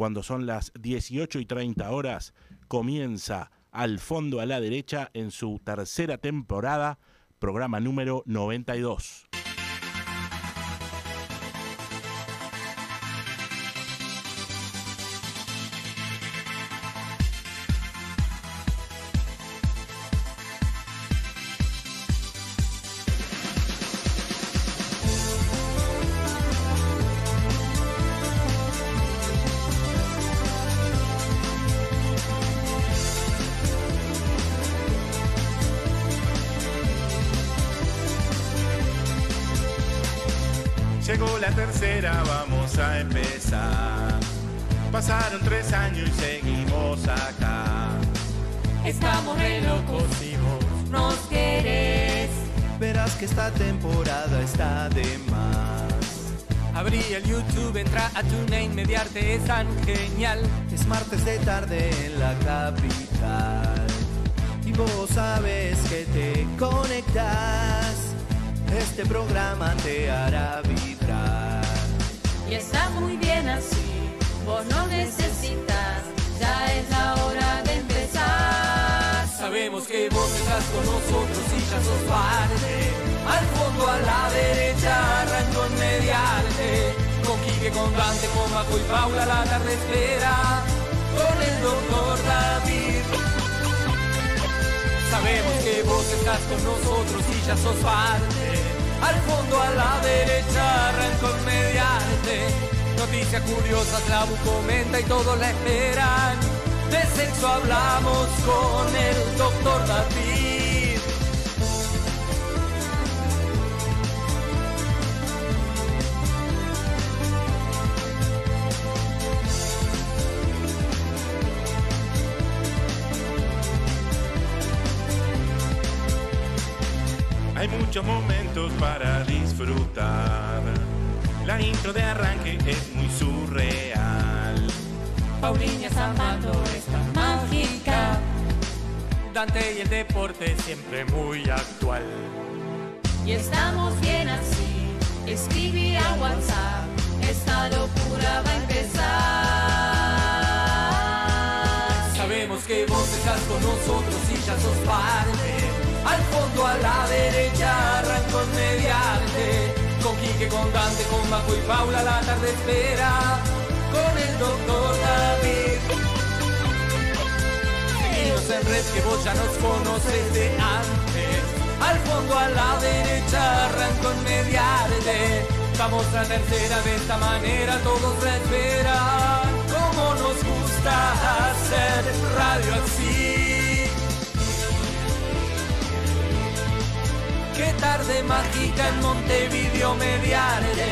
cuando son las 18 y 30 horas, comienza al fondo a la derecha en su tercera temporada, programa número 92. Martes de tarde en la capital. Y vos sabes que te conectas. Este programa te hará vibrar. Y está muy bien así, vos no necesitas, ya es la hora de empezar. Sabemos que vos estás con nosotros y ya sos parte. Al fondo, a la derecha, arrancó en mediarte. Con Quique, con Dante, con Maco y Paula, la tarde espera. Con el doctor David. Sabemos que vos estás con nosotros y ya sos parte. Al fondo, a la derecha, arrancó en mediarte. Noticias curiosas, la comenta y todos la esperan. De sexo hablamos con el doctor David. Muchos momentos para disfrutar. La intro de arranque es muy surreal. Paulina Zamando es tan mágica. Dante y el deporte siempre muy actual. Y estamos bien así, escribí a WhatsApp, esta locura va a empezar. Sabemos que vos estás con nosotros y ya sos parte. Al fondo, a la derecha, arrancó en mediarte. Con Quique, con Dante, con Maco y Paula, la tarde espera. Con el doctor David. Seguinos en red que vos ya nos conoces antes. Al fondo, a la derecha, arrancó en mediarte. Vamos a tercera de esta manera, todos la esperan. Como nos gusta hacer radio así. Qué tarde mágica en Montevideo mediarte.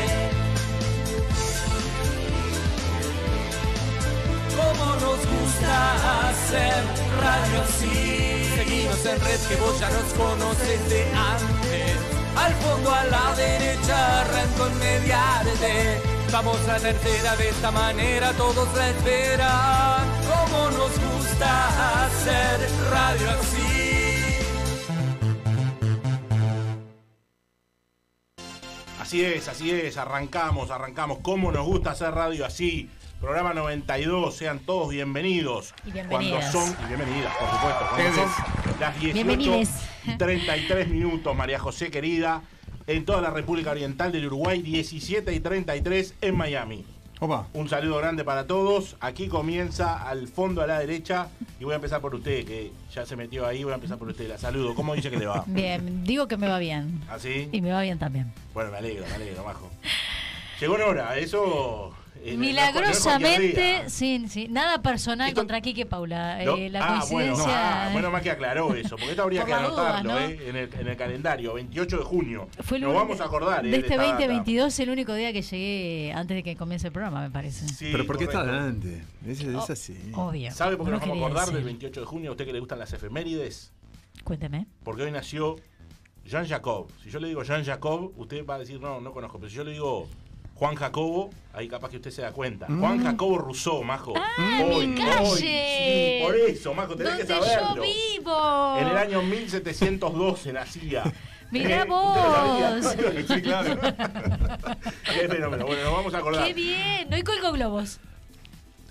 Como nos gusta hacer radio así. Seguimos en red que vos ya nos conoces de antes. Al fondo a la derecha arrancó en mediarte. Vamos a tercera de esta manera, todos la esperan. Como nos gusta hacer radio así. Así es, así es, arrancamos, arrancamos. ¿Cómo nos gusta hacer radio así? Programa 92, sean todos bienvenidos. Y bienvenidas. Cuando son, y bienvenidas, por supuesto. Cuando son las 18 Bienvenides. y 33 minutos, María José querida, en toda la República Oriental del Uruguay, 17 y 33 en Miami. Opa. Un saludo grande para todos. Aquí comienza al fondo a la derecha y voy a empezar por usted, que ya se metió ahí. Voy a empezar por usted. La saludo. ¿Cómo dice que le va? Bien, digo que me va bien. ¿Así? Y me va bien también. Bueno, me alegro, me alegro, majo. Llegó en hora, eso. Milagrosamente, sí, sí. Nada personal Esto- contra Quique Paula. ¿No? Eh, la ah, bueno, coincidencia. ah, bueno, más que aclaró eso, porque esto habría Por que anotarlo ¿no? eh, en, el, en el calendario, 28 de junio. Fue Nos vamos a acordar eh, De este esta data. 2022 el único día que llegué antes de que comience el programa, me parece. Sí, Pero ¿por qué está adelante? Es, es Oh, así. Obvio. ¿Sabe por qué No nos vamos a acordar del decir. 28 de junio? ¿A usted que le gustan las efemérides? Cuénteme. Porque hoy nació Jean Jacob. Si yo le digo Jean Jacob, usted va a decir, no, no conozco. Pero si yo le digo Juan Jacobo, ahí capaz que usted se da cuenta. Juan Jacobo Rousseau, majo. ¡Ah, Hoy, mi hoy, calle! sí, por eso, majo, tenés que ¿Dónde saberlo. yo vivo? En el año 1712 nacía. Mirá Eh, vos. Sí, claro. Qué fenómeno. Bueno, nos vamos a acordar. ¡Qué bien! Hoy colgo globos.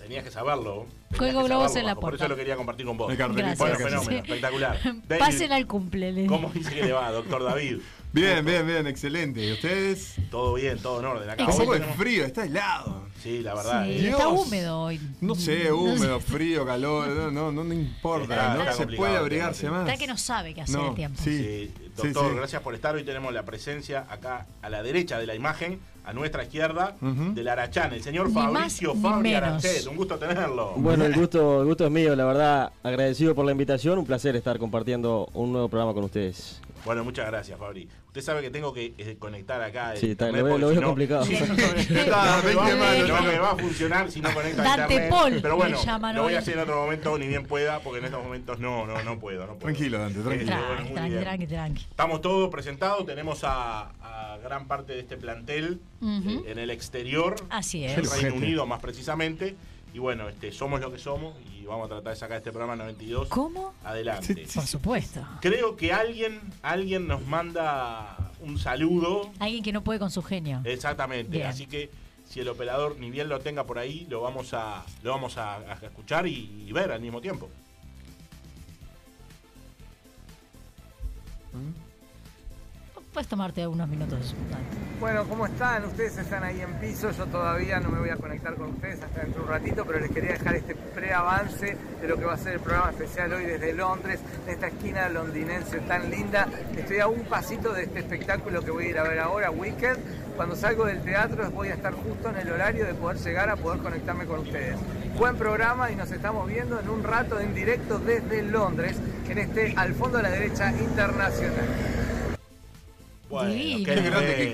Tenías que saberlo. que globos saberlo, en la Majo, Por puerta. eso lo quería compartir con vos. Gracias. Bueno, fenómeno, Sí. espectacular. David, Pasen al cumple. ¿Cómo dice que le va, doctor David? Bien, bien, bien, excelente. ¿Y ustedes? Todo bien, todo en orden. Acá Un poco de frío, está helado. Sí, la verdad. Sí, eh. Está húmedo hoy. No sé, húmedo, frío, calor, no, no, no, importa. Está- no está se puede abrigarse más. Está que no sabe qué hacer No, el tiempo. Sí, doctor, sí. gracias por estar. Hoy tenemos la presencia acá a la derecha de la imagen, a nuestra izquierda, del Arachán, el señor Ni Fabricio más Fabri. Arachet. Un gusto tenerlo. Bueno, el gusto, el gusto es mío, la verdad, agradecido por la invitación, un placer estar compartiendo un nuevo programa con ustedes. Bueno, muchas gracias, Fabri. Usted sabe que tengo que eh, conectar acá. el Sí, está- internet lo veo- porque lo si veo no- complicado. Sí, no, no, Está, no me va- 20 manos, no ¿no? me va a funcionar si no conecta a Dante internet. Paul Pero bueno, lo voy a hacer en otro momento, ni bien pueda, porque en estos momentos no, no, no puedo. No puedo. Tranquilo, Dante, tranquilo. Eh, bueno, Tranqui, tranqui, tranqui, tranqui. Estamos todos presentados, tenemos a, a gran parte de este plantel eh, en el exterior, Así en es. Reino. Unido más precisamente. Y bueno, este, somos lo que somos y vamos a tratar de sacar este programa 92 ¿Cómo? adelante. Por supuesto. Creo que alguien, alguien nos manda un saludo. Alguien que no puede con su genio. Exactamente. Bien. Así que si el operador ni bien lo tenga por ahí, lo vamos a, lo vamos a, a escuchar y, y ver al mismo tiempo. Puedes tomarte unos minutos. Bueno, ¿cómo están? Ustedes están ahí en piso, yo todavía no me voy a conectar con ustedes hasta dentro de un ratito, pero les quería dejar este preavance de lo que va a ser el programa especial hoy desde Londres, en esta esquina londinense tan linda. Estoy a un pasito de este espectáculo que voy a ir a ver ahora, Wicked. Cuando salgo del teatro voy a estar justo en el horario de poder llegar a poder conectarme con ustedes. Buen programa y nos estamos viendo en un rato en directo desde Londres, en este al fondo a la derecha internacional. Bueno, Divino. qué, Qué grande nivel, que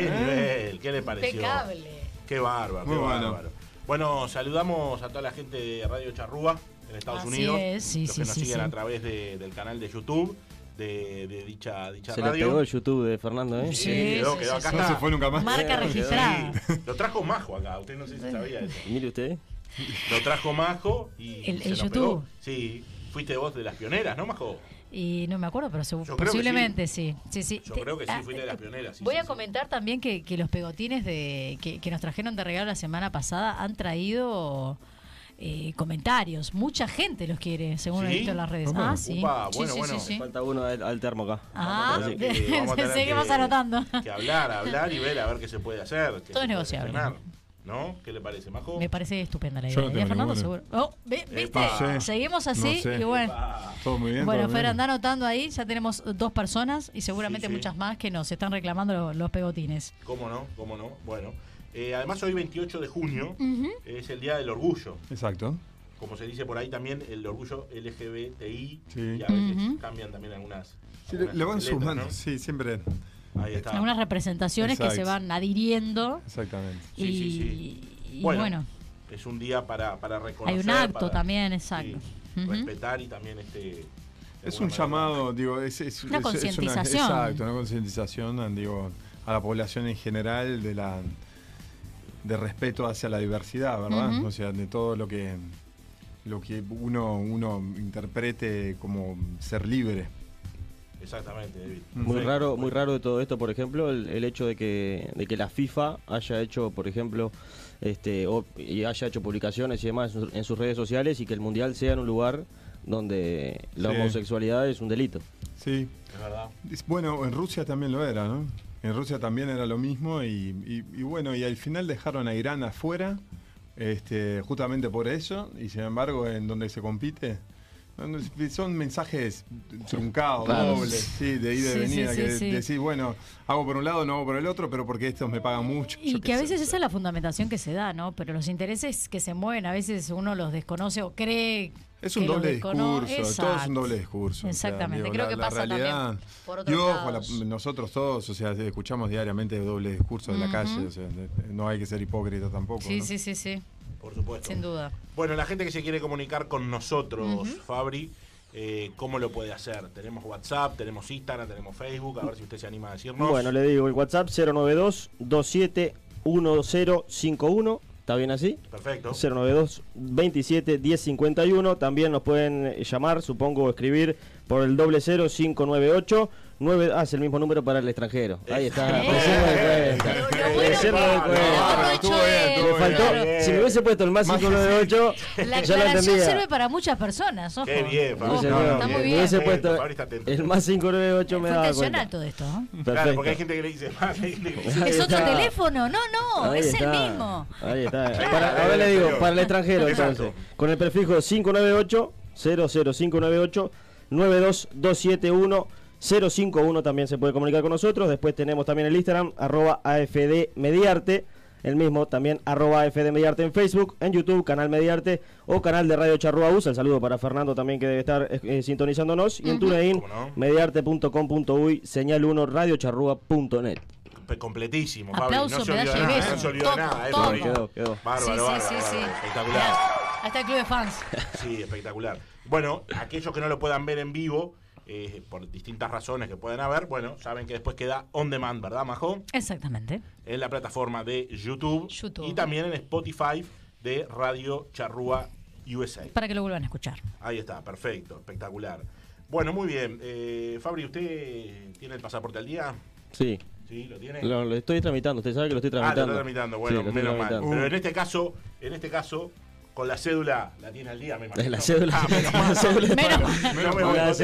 qué ¿eh? nivel, qué le pareció. Impecable. Qué bárbaro, Muy qué bueno. bárbaro. Bueno, saludamos a toda la gente de Radio Charrúa en Estados Así Unidos. es, sí, los sí, que nos sí, siguen sí. a través de- del canal de YouTube de, de dicha, dicha Se le radio. pegó el YouTube de Fernando, ¿eh? Sí, Sí, quedó, quedó sí, acá. sí. No está. se fue nunca más. Marca registrada. Sí, lo trajo Majo acá, usted no sé si sabía eso. Mire usted. Lo trajo Majo y El- se el nos YouTube. pegó. Sí, fuiste vos de las pioneras, ¿no, Majo? Y no me acuerdo, pero posiblemente sí. sí, sí. Yo creo que sí, ah, fuiste de las eh, pioneras. sí, Voy sí, a sí. comentar también que, que los pegotines de que, que nos trajeron de regalo la semana pasada han traído eh, comentarios. Mucha gente los quiere, según he visto en las redes. ¿Cómo? Ah, sí. Upa, bueno, sí, bueno. sí, sí. Falta uno al, al termo acá. Ah, Vamos a tener que- vamos a tener seguimos que- anotando. Que hablar, hablar y ver a ver qué se puede hacer. Todo es negociable. ¿No? ¿Qué le parece, Majo? Me parece estupenda la Yo idea. no ¿Y a tengo Fernando seguro? Oh, ¿vi- ¿Viste? Epa. No sé. Seguimos así No sé. y bueno. Todo muy bien. Bueno, todo Fer, anda anotando ahí, ya tenemos dos personas y seguramente Sí, sí. muchas más que nos están reclamando lo- los pegotines. ¿Cómo no? ¿Cómo no? Bueno. eh, además, hoy 28 de junio es el Día del Orgullo. Exacto. Como se dice por ahí también, el orgullo LGBTI. Sí. Y a veces cambian también algunas. Sí, le, algunas le van letras, sumando, ¿no? sí, siempre. Ahí está. Algunas representaciones que se van adhiriendo Exactamente. Y, sí, sí. y Bueno, bueno, Es un día para, para reconocer. hay un acto para- también, exacto. Respetar y también este. Es un manera- llamado, digo, es, es- Una concientización. exacto, una concientización, digo, a la población en general de la de respeto hacia la diversidad, ¿verdad? O sea, de todo lo que lo que uno uno interprete como ser libre. Exactamente, David. Muy Sí. raro, muy raro de todo esto, por ejemplo, el, el hecho de que, de que la FIFA haya hecho, por ejemplo, este, o- y haya hecho publicaciones y demás en, sus- en sus redes sociales y que el mundial sea en un lugar donde la Sí. homosexualidad es un delito. Sí. Es verdad. Bueno, en Rusia también lo era, ¿no? En Rusia también era lo mismo y, y- y bueno, y al final dejaron a Irán afuera, este, justamente por eso, y sin embargo en donde se compite, son mensajes truncados, Claro. dobles, sí, de ida y Sí, venida, sí, que sí, decís, bueno, hago por un lado, no hago por el otro, pero porque estos me pagan mucho. Y yo que a veces esa es la fundamentación que se da, ¿no? Pero los intereses que se mueven a veces uno los desconoce o cree Es un que doble discurso, todo es Exacto. un doble discurso. o sea, Exactamente, digo, creo la- que la pasa también por otros y ojo, la- lados. nosotros todos, o sea, escuchamos diariamente doble discurso de la calle, o sea, no hay que ser hipócrita tampoco. Sí, ¿no? sí, sí, sí, Por supuesto. sin duda. Bueno, la gente que se quiere comunicar con nosotros, Fabri, eh, ¿cómo lo puede hacer? Tenemos WhatsApp, tenemos Instagram, tenemos Facebook, a ver si usted se anima a decirnos. Bueno, le digo, el WhatsApp 092-271051, ¿está bien así? Perfecto. 092-27-1051. También nos pueden llamar, supongo, o escribir por el doble 0598 9, ah, es el mismo número para el extranjero. Ahí está. Me di cuenta. me Me faltó, claro. si me hubiese puesto el más Más 598, La aclaración sirve para muchas personas, ojo. Qué bien, Fabri. No, está muy Me bien. hubiese Atento, puesto Fabri está atento. el más 598 me daba cuenta. todo esto. ¿eh? Claro, porque hay gente que le dice más, Es otro teléfono, no, no, Ahí es está. el mismo. Ahí está. Claro. Para, ahora le digo, para el extranjero entonces. Con el prefijo 598 00598 92271 051 también se puede comunicar con nosotros. Después tenemos también el Instagram, arroba AFD Mediarte. El mismo también arroba AFD Mediarte en Facebook, en YouTube, canal Mediarte o canal de Radio Charrúa USA. El saludo para Fernando también que debe estar eh, eh, sintonizándonos. Y en TuneIn, ¿Cómo no? mediarte.com.uy, señal 1, radiocharrúa.net. Pe- completísimo. Aplauso, No se olvidó medalla y de nada, beso. no se olvidó Todo, nada, eh, todo. Quedó, quedó. Bárbaro, sí, sí, bárbaro, sí, sí. Espectacular. Está el club de fans. Sí, espectacular. Bueno, aquellos que no lo puedan ver en vivo, eh, por distintas razones que pueden haber, bueno, saben que después queda on demand, ¿verdad, Majo? Exactamente. En la plataforma de YouTube, YouTube. y también en Spotify de Radio Charrúa USA. Para que lo vuelvan a escuchar. Ahí está, perfecto, espectacular. Bueno, muy bien. Eh, Fabri, ¿usted tiene el pasaporte al día? Sí, ¿Sí? ¿Lo tiene? lo, lo estoy tramitando. Usted sabe que lo estoy Ah, lo tramitando. está tramitando. Bueno, Sí, lo estoy menos mal. tramitando. Pero en este caso, en este caso, con la cédula, la tiene al día, me imagino. La cédula, Ah, menos la cédula está. Me La,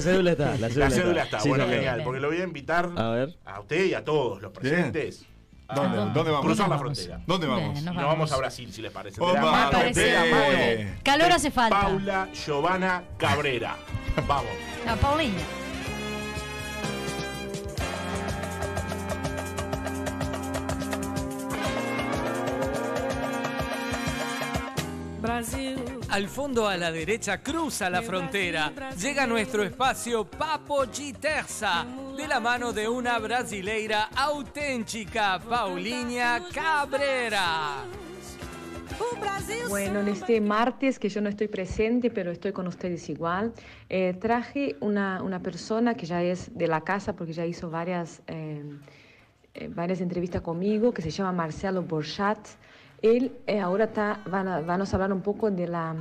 cédula está. La cédula, La cédula está, Sí, bueno, señor. genial. Porque lo voy a invitar A ver. a usted y a todos los presentes. a ¿Dónde, ¿Dónde vamos? Cruzar la frontera. ¿Dónde Bien, vamos? nos vamos. a Brasil, si les parece. Mano, parece. Calor hace falta. Paula Giovanna Cabrera. Vamos. La Paulinha. Al fondo a la derecha cruza la frontera. Llega nuestro espacio Papo Terza, de la mano de una brasileira auténtica, Paulinha Cabrera. Bueno, en este martes que yo no estoy presente, pero estoy con ustedes igual, eh, traje una, una persona que ya es de la casa porque ya hizo varias, eh, eh, varias entrevistas conmigo, que se llama Marcelo Borchat. Él eh, ahora está, van a, a hablar un poco de, la,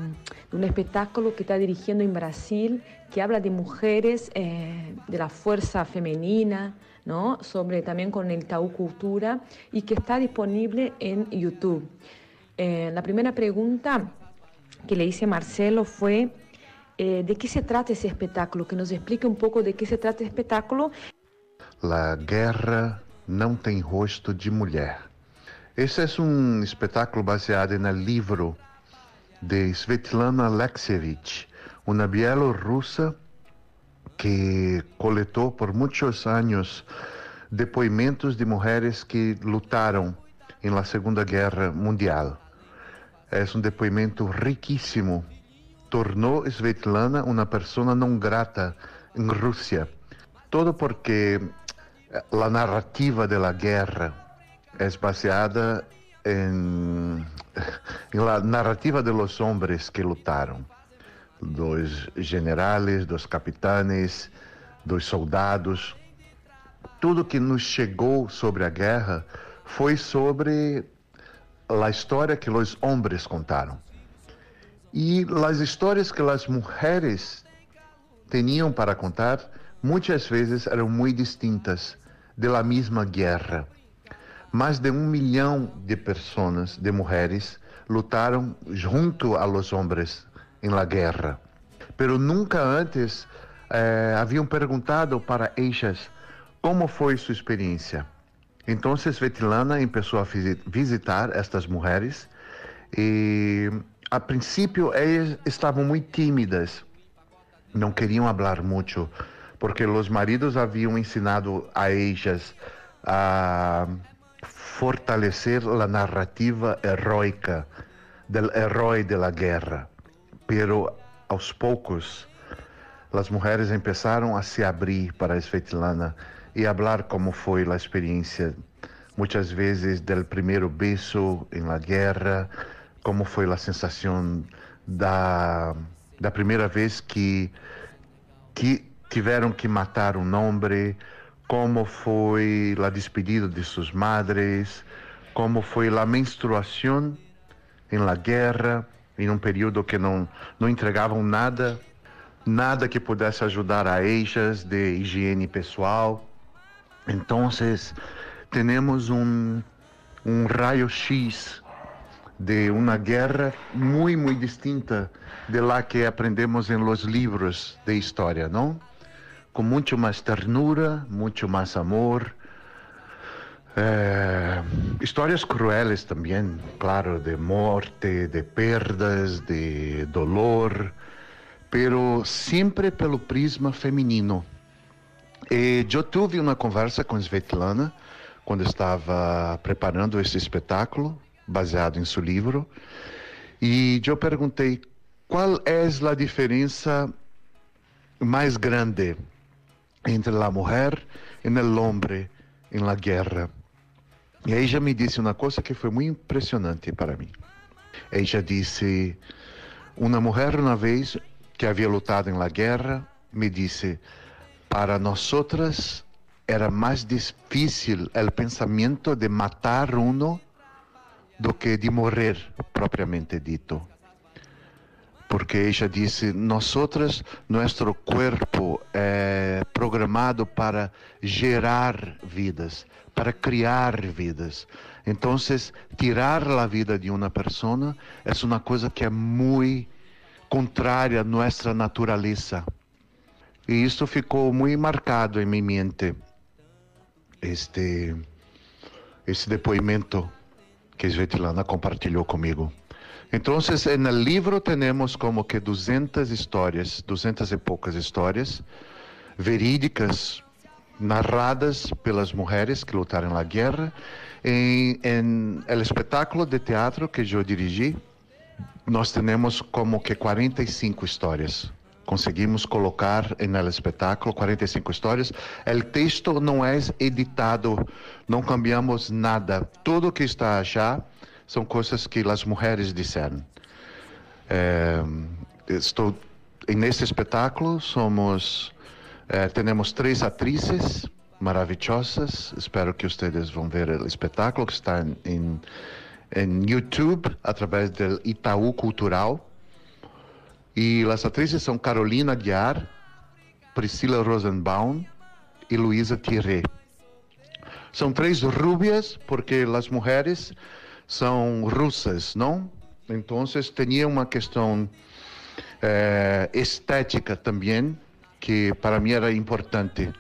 de un espectáculo que está dirigiendo en Brasil, que habla de mujeres, eh, de la fuerza femenina, ¿no? sobre también con el Taú Cultura, y que está disponible en YouTube. Eh, la primera pregunta que le hice a Marcelo fue de qué se trata ese espectáculo, que nos explique un poco de qué se trata el espectáculo. La Guerra Não Tem Rosto de Mulher. Esse é um espetáculo baseado no livro de Svetlana Alexievich, uma bielorrussa que coletou por muitos anos depoimentos de mulheres que lutaram em la Segunda Guerra Mundial. É um depoimento riquíssimo. Tornou Svetlana uma pessoa não grata em Rússia. Todo porque a narrativa da guerra é baseada em, em la narrativa de los hombres que lutaram, dos generales, dos capitanes, dos soldados. Tudo que nos chegou sobre a guerra foi sobre a história que os homens contaram. E as histórias que as mulheres tinham para contar muitas vezes eram muito distintas da mesma guerra. Mais de um milhão de pessoas, de mulheres, lutaram junto a los homens em la guerra. Pero nunca antes eh, haviam perguntado para ellas como foi sua experiência. Então, Svetlana começou a visi- visitar estas mulheres e, a princípio, elas estavam muito tímidas, não queriam falar muito, porque os maridos haviam ensinado a ellas a fortalecer a narrativa heroica del herói de la guerra. Pero aos poucos, as mulheres começaram a se abrir para Svetlana e falar como foi a experiência, muitas vezes del primeiro beijo em la guerra, como foi a sensação da, da primeira vez que, que tiveram que matar um homem, como foi a despedida de suas madres, como foi a menstruação em la guerra, em um período que não, não entregavam nada, nada que pudesse ajudar a ellas de higiene pessoal. Então, tenemos un, un rayo X de una guerra muy, muy distinta de la que aprendemos en los libros de historia, ¿no? Con mucho más ternura, mucho más amor. Eh, historias crueles también, claro, de muerte, de perdas, de dolor, pero siempre pelo prisma feminino. E eu tive uma conversa com Svetlana quando estava preparando esse espetáculo, baseado em seu livro, e eu perguntei qual é a diferença mais grande entre a mulher e o homem em la guerra. E aí já me disse uma coisa que foi muito impressionante para mim. Ella disse, uma mulher uma vez que havia lutado em la guerra, me disse, para nosotras era mais difícil o pensamento de matar uno do que de morrer propriamente dito. Porque ella disse, nosotras, nuestro cuerpo é programado para gerar vidas, para criar vidas. Então, tirar a vida de uma pessoa é uma coisa que é muito contrária à nossa natureza. E isso ficou muito marcado em minha mente, este, este depoimento que Svetlana compartilhou comigo. Então, no livro temos como que 200 histórias, 200 e poucas histórias verídicas, narradas pelas mulheres que lutaram na guerra. Em, em el espetáculo de teatro que eu dirigi, nós temos como que 45 histórias. Conseguimos colocar no espetáculo 45 histórias. O texto não é editado, não cambiamos nada. Tudo que está já são coisas que as mulheres disseram. Eh, estou nesse espetáculo somos eh, temos três atrizes maravilhosas. Espero que vocês vão ver o espetáculo que está em, em YouTube através do Itaú Cultural. E as atrizes são Carolina Guiar, Priscila Rosenbaum e Luísa Thierry. São três rubias porque as mulheres são russas, não? Então, tinha uma questão eh, estética também que para mim era importante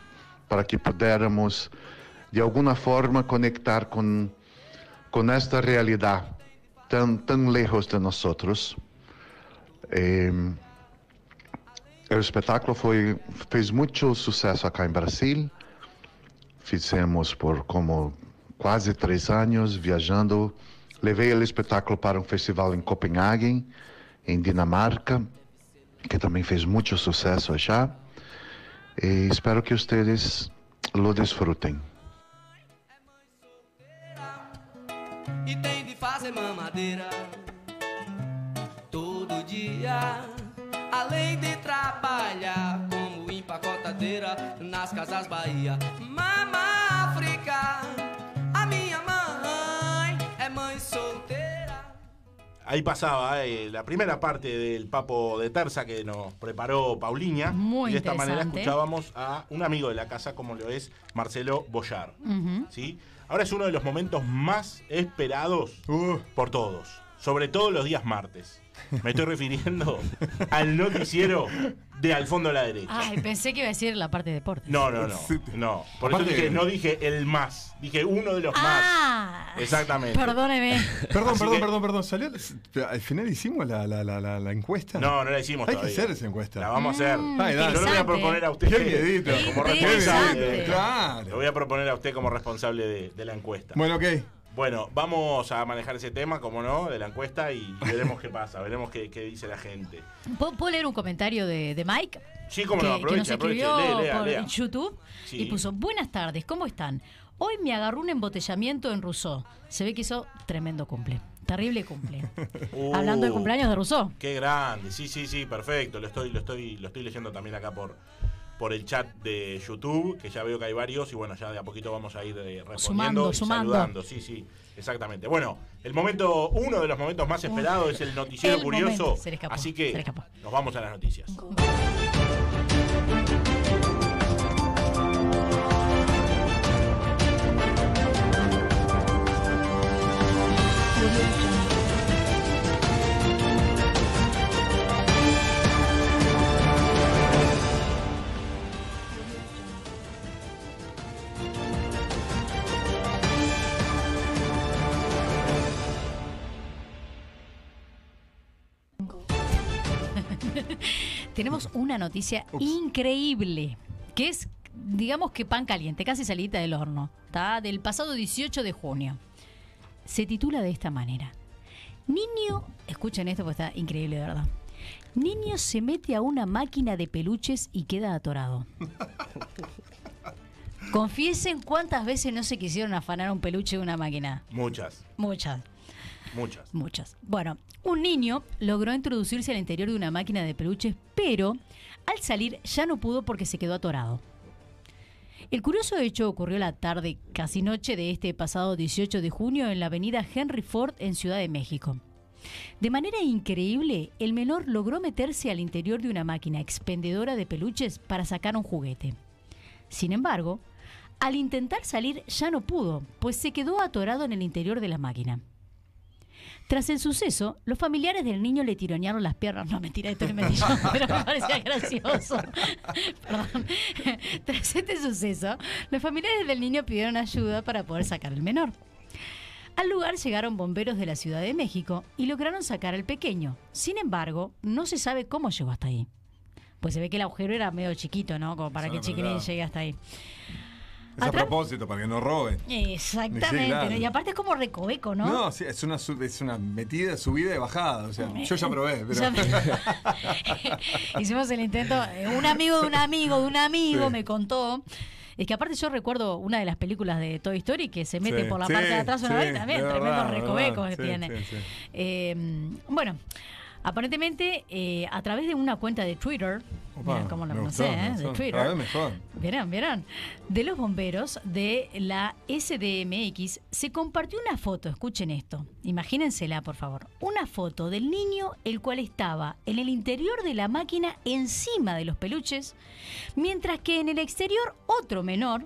para que pudéssemos de alguma forma conectar com com esta realidade tão tão lejos de nós. Eh, o espetáculo foi fez muito sucesso acá em Brasil. Fizemos por como quase três anos viajando. Levei o espetáculo para um festival em Copenhague, em Dinamarca, que também fez muito sucesso já. E espero que vocês lo desfrutem. E tem de fazer mamadeira todo dia, além de trabalhar como empacotadeira nas casas Bahia. Mama África, Ahí pasaba eh, la primera parte del Papo de Terza que nos preparó Paulinha. Muy y de esta manera escuchábamos a un amigo de la casa como lo es Marcelo Boyar. ¿sí? Ahora es uno de los momentos más esperados por todos, sobre todo los días martes. Me estoy refiriendo al noticiero de Al fondo a la derecha. Ay, pensé que iba a decir la parte de deportes. No, no, no. No. Por eso dije, no dije el más, dije uno de los Ah, más. Exactamente. Perdóneme. Perdón, Así perdón, que- perdón, perdón. ¿Salió? Al final hicimos la, la, la, la, la encuesta. No, no la hicimos Hay todavía. que hacer esa encuesta. La vamos a hacer. Mm, Ay, dale. Yo le voy a proponer a usted Qué miedito. como Qué responsable. miedito, claro. Le voy a proponer a usted como responsable de, de la encuesta. Bueno, ok. Bueno, vamos a manejar ese tema, como no, de la encuesta y veremos qué pasa, veremos qué, qué dice la gente. ¿Puedo, puedo leer un comentario de, de Mike? Sí, cómo que, no, que aproveche, nos escribió lea, por lea. YouTube Sí. y puso, buenas tardes, ¿cómo están? Hoy me agarró un embotellamiento en Rousseau. Se ve que hizo tremendo cumple. Terrible cumple. Uh, Hablando de cumpleaños de Rousseau. Qué grande, sí, sí, sí, perfecto. Lo estoy, lo estoy, lo estoy leyendo también acá por, por el chat de YouTube, que ya veo que hay varios, y bueno, ya de a poquito vamos a ir eh, respondiendo Sumando, y sumando. saludando. Sí, sí, exactamente. Bueno, el momento, uno de los momentos más esperados es el noticiero El curioso. momento. Se le escapó, así se que le nos vamos a las noticias. Tenemos una noticia increíble, que es, digamos que pan caliente, casi salida del horno, ¿tá? del pasado 18 de junio. Se titula de esta manera. Niño, escuchen esto porque está increíble de verdad. Niño se mete a una máquina de peluches y queda atorado. Confiesen cuántas veces no se quisieron afanar un peluche de una máquina. Muchas, Muchas. Muchas. Muchas. Bueno, un niño logró introducirse al interior de una máquina de peluches, pero al salir ya no pudo porque se quedó atorado. El curioso hecho ocurrió la tarde, casi noche de este pasado 18 de junio en la avenida Henry Ford en Ciudad de México. De manera increíble, el menor logró meterse al interior de una máquina expendedora de peluches para sacar un juguete. Sin embargo, al intentar salir ya no pudo, pues se quedó atorado en el interior de la máquina. Tras el suceso, los familiares del niño le tironearon las piernas. No, mentira, esto no me dijo, pero me parecía gracioso. Perdón. Tras este suceso, los familiares del niño pidieron ayuda para poder sacar al menor. Al lugar llegaron bomberos de la Ciudad de México y lograron sacar al pequeño. Sin embargo, no se sabe cómo llegó hasta ahí. Pues se ve que el agujero era medio chiquito, ¿no? Como para que el chiquilín llegue hasta ahí. Es a propósito, para que no roben. Exactamente. Sí, claro. ¿no? Y aparte es como recoveco, ¿no? No, sí, es una, es una metida, subida y bajada. O sea, yo ya probé, pero. Ya- Hicimos el intento. eh, Un amigo de un amigo de un amigo Sí. me contó. Es que aparte yo recuerdo una de las películas de Toy Story que se mete Sí, por la sí, parte de atrás una sí, vez también, de tremendo verdad, recoveco verdad, que tiene. Eh, bueno, aparentemente eh, a través de una cuenta de Twitter, Opa, cómo lo pronuncié, gustó, ¿eh? de. Twitter. Mejor. Vieron, vieron. De los bomberos de la SDMX se compartió una foto, escuchen esto, imagínensela por favor, una foto del niño el cual estaba en el interior de la máquina encima de los peluches, mientras que en el exterior otro menor,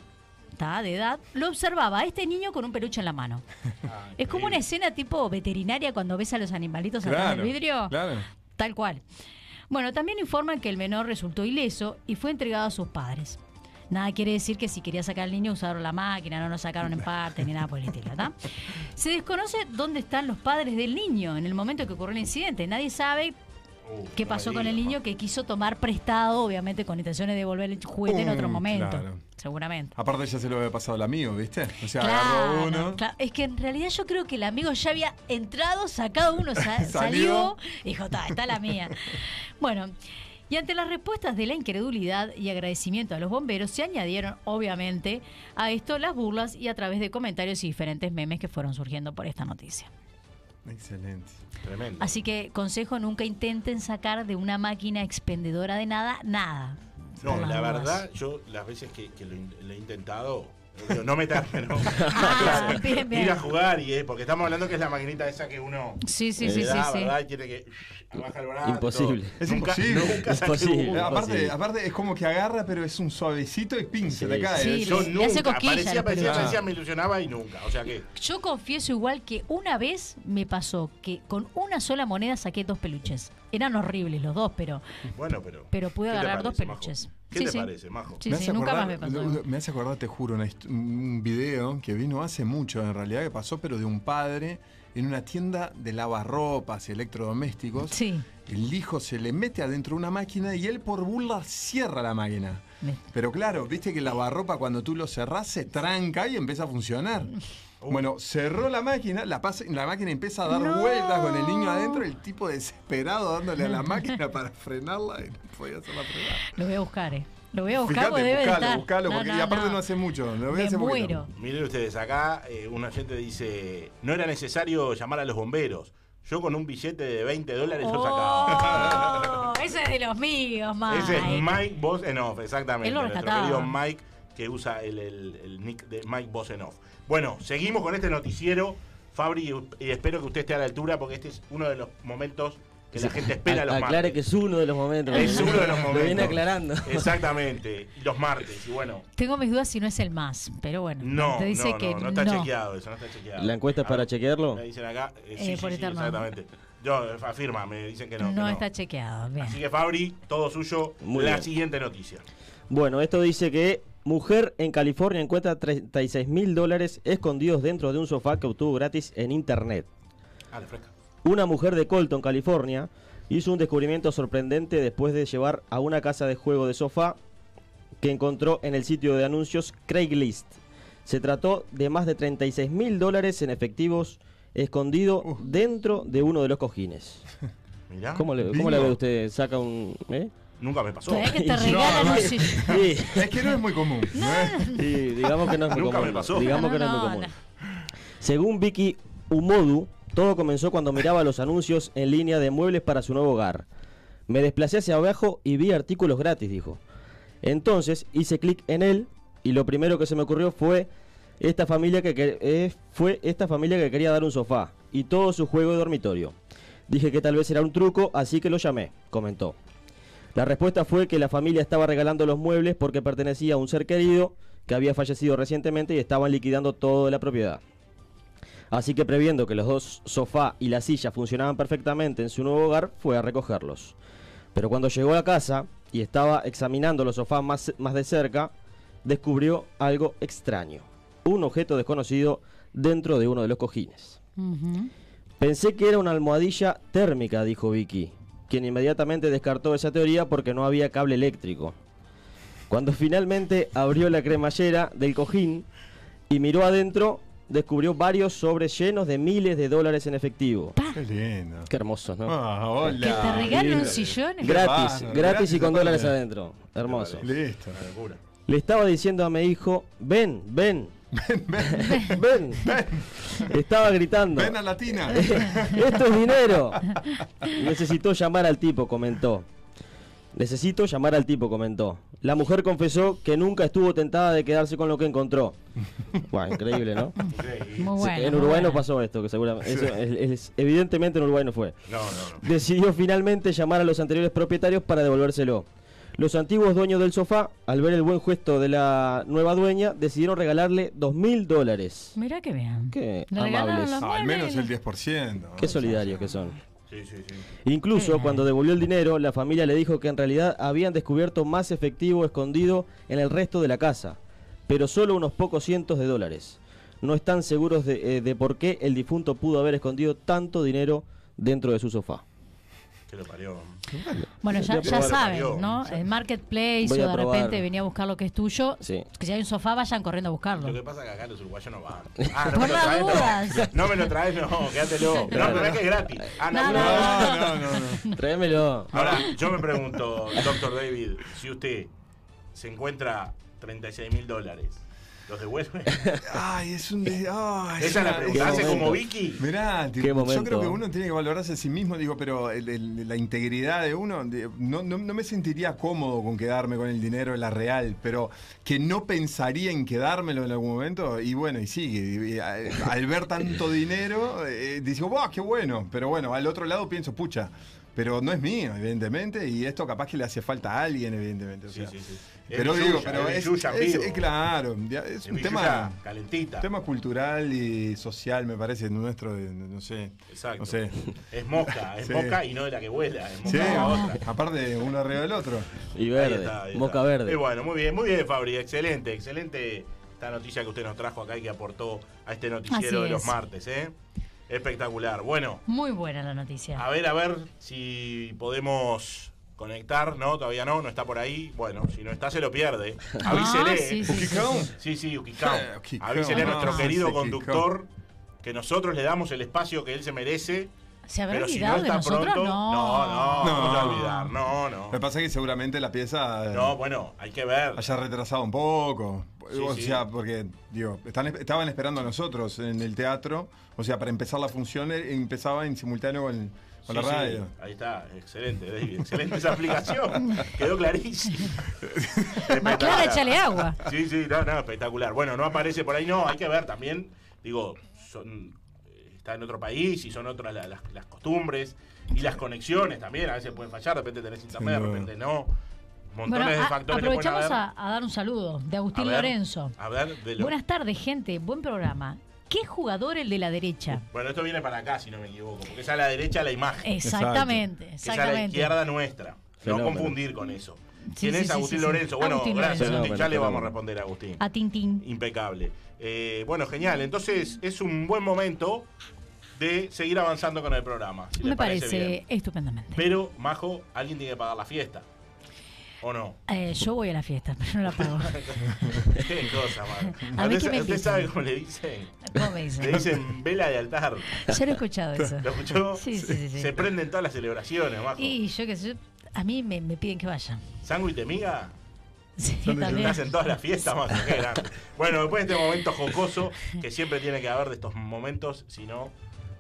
de edad, lo observaba a este niño con un peluche en la mano. es como una escena tipo veterinaria cuando ves a los animalitos atrás del Claro, vidrio. claro. Tal cual. Bueno, también informan que el menor resultó ileso y fue entregado a sus padres. Nada quiere decir que si quería sacar al niño usaron la máquina, no lo sacaron en parte ni nada por el estilo, ¿tá? Se desconoce dónde están los padres del niño en el momento que ocurrió el incidente. Nadie sabe Uh, qué pasó con el niño que quiso tomar prestado, obviamente con intenciones de devolver el juguete en otro Mm, momento. claro. Seguramente. Aparte, ya se lo había pasado al amigo, ¿viste? O sea, agarró uno. claro. Es que en realidad yo creo que el amigo ya había entrado, sacado uno, sa- Salió. salió y dijo, está, está la mía. bueno, y ante las respuestas de la incredulidad y agradecimiento a los bomberos, se añadieron, obviamente, a esto las burlas y a través de comentarios y diferentes memes que fueron surgiendo por esta noticia. Excelente. Tremendo. Así que consejo, nunca intenten sacar de una máquina expendedora de nada, nada. No, la dudas. verdad, yo las veces que, que lo, he intentado, digo, no meterme, ¿no? Ah, bien, bien. Ir a jugar, y eh, porque estamos hablando que es la maquinita esa que uno Sí, sí, sí, sí, da, sí. ¿verdad? Y tiene que baja el brazo. Imposible. Es imposible. Nunca aparte, Imposible. aparte, es como que agarra, pero es un suavecito y pin, se te Sí. cae. Sí, Yo le- le nunca, hace parecía, parecía, peluche. parecía, me ilusionaba y nunca. O sea que, Yo confieso igual que una vez me pasó que con una sola moneda saqué dos peluches. Eran horribles los dos, pero, bueno, pero. pero pude ¿qué te agarrar dos Majo? peluches. ¿Qué Sí, te sí. parece, Majo? Sí, Me sí, hace nunca más me pasó. lo- Me hace acordar, te juro, un video que vino hace mucho, en realidad, que pasó, pero de un padre en una tienda de lavarropas y electrodomésticos. Sí. El hijo se le mete adentro de una máquina y él por burla cierra la máquina. Me- Pero claro, viste que el lavarropa cuando tú lo cerrás se tranca y empieza a funcionar. Bueno, cerró la máquina, la, pasa- la máquina empieza a dar No. vueltas con el niño adentro, el tipo desesperado dándole a la máquina para frenarla y no podía hacer la frenada. Lo voy a buscar, ¿eh? Lo voy a buscar Fíjate, porque debe de buscalo, estar. buscalo, No, porque no, y aparte no. no. hace mucho. Lo voy a Me hacer poquito. muero. Miren ustedes, acá eh, un oyente dice: No era necesario llamar a los bomberos. Yo con un billete de 20 dólares yo sacaba. Oh, ese es de los míos, Mike. Ese es Mike Boss en Off, exactamente. Él lo Nuestro rescataba. querido Mike que usa el, el- el nick de Mike Boss en Off. Bueno, seguimos con este noticiero, Fabri, y espero que usted esté a la altura porque este es uno de los momentos que la gente espera A- los Aclare martes. que es uno de los momentos. Es uno de los momentos. Lo viene aclarando. Exactamente, y los martes. Y bueno, Tengo mis dudas si no es el más, pero bueno. no, te dice no, que no, no está chequeado eso, no está chequeado. ¿La encuesta es para ver, chequearlo? Me dicen acá, eh, Eh, sí, por sí, exactamente. Yo, eh, afirma, me dicen que no. no, que está chequeado. Bien. Así que Fabri, todo suyo. Muy la bien. siguiente noticia. Bueno, esto dice que mujer en California encuentra 36 mil dólares escondidos dentro de un sofá que obtuvo gratis en internet. Ah, fresca. Una mujer de Colton, California, hizo un descubrimiento sorprendente después de llevar a una casa de juego de sofá que encontró en el sitio de anuncios Craigslist. Se trató de más de 36 mil dólares en efectivos escondido dentro de uno de los cojines. Mirá. ¿Cómo le, cómo le ve usted? ¿Saca un...? eh? Nunca me pasó. Todavía que te regalan. Sí. Es que no es muy común. ¿no es? Sí, digamos que no es muy Nunca común. me pasó. Digamos que no, No, es muy no, común. Según Vicky Umodu, todo comenzó cuando miraba los anuncios en línea de muebles para su nuevo hogar. Me desplacé hacia abajo y vi artículos gratis, dijo. Entonces hice clic en él y lo primero que se me ocurrió fue esta familia que, eh, fue esta familia que quería dar un sofá y todo su juego de dormitorio. Dije que tal vez era un truco, así que lo llamé, comentó. La respuesta fue que la familia estaba regalando los muebles porque pertenecía a un ser querido que había fallecido recientemente y estaban liquidando toda la propiedad. Así que previendo que los dos sofá y la silla funcionaban perfectamente en su nuevo hogar, fue a recogerlos. Pero cuando llegó a casa y estaba examinando los sofás más, más de cerca, descubrió algo extraño. Un objeto desconocido dentro de uno de los cojines. Pensé que era una almohadilla térmica, dijo Vicky, quien inmediatamente descartó esa teoría porque no había cable eléctrico. Cuando finalmente abrió la cremallera del cojín y miró adentro, descubrió varios sobres llenos de miles de dólares en efectivo. Qué lindo. Qué hermoso, ¿no? Ah, hola. Que te regalen un sillón. Gratis, gratis gratis y con dólares adentro. Hermoso. Listo. Una locura. Le estaba diciendo a mi hijo, ven, ven. Ven, Estaba gritando. Ven a Latina. Esto es dinero. Necesitó llamar al tipo, comentó. Necesito llamar al tipo, comentó. La mujer confesó que nunca estuvo tentada de quedarse con lo que encontró. Buah, increíble, ¿no? Increíble. Muy bueno. en muy Uruguay no bueno. pasó esto, que seguramente. eso es- es- evidentemente en Uruguay no fue. No, no, no. Decidió finalmente llamar a los anteriores propietarios para devolvérselo. Los antiguos dueños del sofá, al ver el buen gesto de la nueva dueña, decidieron regalarle dos mil dólares. Mirá que bien. Qué Le amables. Ah, al menos el 10%. Qué solidarios que son. Sí, sí, sí. Incluso cuando devolvió el dinero, la familia le dijo que en realidad habían descubierto más efectivo escondido en el resto de la casa, pero solo unos pocos cientos de dólares. No están seguros de, eh, de por qué el difunto pudo haber escondido tanto dinero dentro de su sofá. Que lo parió. Bueno, ya, ya ¿no? El marketplace o de repente venía a buscar lo que es tuyo. Sí. Que si hay un sofá, vayan corriendo a Lo buscarlo. que pasa es que acá los uruguayos no van. Ah, no Por me lo las traes, dudas. no. No me lo traes, no, quédatelo. No, pero es que es gratis. Ah, no, No, no, no, no. No, no, no. Tráemelo. Ahora, yo me pregunto, doctor David, si usted se encuentra 36 mil dólares, ¿los devuelve? Ay, es un. de- ay, Esa es la una- pregunta. ¿Hace momento. como Vicky? Mirá, yo creo que uno tiene que valorarse a sí mismo, digo, pero el- el- la integridad de uno, de- no, no- no me sentiría cómodo con quedarme con el dinero en la real, pero que no pensaría en quedármelo en algún momento, y bueno, y sigue. y- y, al ver tanto dinero, eh, digo, ¡wow, qué bueno! Pero bueno, al otro lado pienso, pucha. Pero no es mío, evidentemente, y esto capaz que le hace falta a alguien, evidentemente. o Sí, sea. sí, sí. Pero digo, pero es es, es- vivo. es claro, es un tema calentita. tema cultural y social, me parece, nuestro, de- no sé. Exacto. No sé. Es mosca, es Sí. mosca y no de la que vuela. Es Sí, mosca de la otra. aparte uno arriba del otro. Y Ahí verde. está, ahí Moca está. verde. Y bueno, muy bien, muy bien, Fabri. Excelente, excelente esta noticia que usted nos trajo acá y que aportó a este noticiero Así de los es. martes, ¿eh? Espectacular. Bueno, Muy buena la noticia. a ver, a ver si podemos conectar, ¿no? Todavía no, no está por ahí. Bueno, si no está, se lo pierde. Avísele. Ah, sí, ¿eh? sí, sí, Ukikao. sí. Sí, sí, Ukikao. Eh, Ukikao. Avísele a nuestro Ah, querido conductor que nosotros le damos el espacio que él se merece. ¿Se habrá Pero si no olvidado de nosotros? pronto, no. no, no, no, No. a olvidar, no, no. Lo que pasa es que seguramente la pieza eh, No, bueno, hay que ver. haya retrasado un poco. Sí, o sí. sea, porque, digo, están, estaban esperando a nosotros en el teatro. O sea, para empezar la función eh, empezaba en simultáneo con, con Sí, la sí, radio. ahí está, excelente, David. Excelente esa aplicación. Quedó clarísimo. Más clara, échale agua. Sí, sí, no, no, espectacular. Bueno, no aparece por ahí, no, hay que ver también. Digo, son, eh, está en otro país y son otras la- las, las costumbres y las conexiones también. A veces pueden fallar, de repente tenés internet, de repente no. Montones Bueno, de factores que pueden aprovechamos haber. a, a dar un saludo de Agustín A ver, Lorenzo. A ver, de lo- Buenas tardes, gente. Buen programa. ¿Qué jugador el de la derecha? Bueno, esto viene para acá, si no me equivoco, porque es a la derecha la imagen. Exactamente, que es a la exactamente. izquierda nuestra. No confundir con eso. Sí, ¿Quién sí, es sí, Agustín sí, sí. Lorenzo? Bueno, Agustín gracias, Lorenzo. Agustín. Ya le vamos a responder a Agustín. A Tintín. Impecable. Eh, bueno, genial. Entonces es un buen momento de seguir avanzando con el programa. si Me parece, bien. estupendamente. Pero, Majo, alguien tiene que pagar la fiesta. ¿O no? Eh, yo voy a la fiesta, pero no la pago. Qué cosa, Majo. A mí ¿Usted, que me usted invitan. sabe cómo le dicen? ¿Cómo me dicen? Le dicen vela de altar. Ya lo he escuchado eso. ¿Lo escuchó? Sí, sí, sí, sí. Se prenden todas las celebraciones, Majo. Y yo qué sé, yo- a mí me, me piden que vaya. ¿Sándwich de miga? Sí, también. hacen todas las fiestas, grande. Bueno, después de este momento jocoso, que siempre tiene que haber de estos momentos, si no,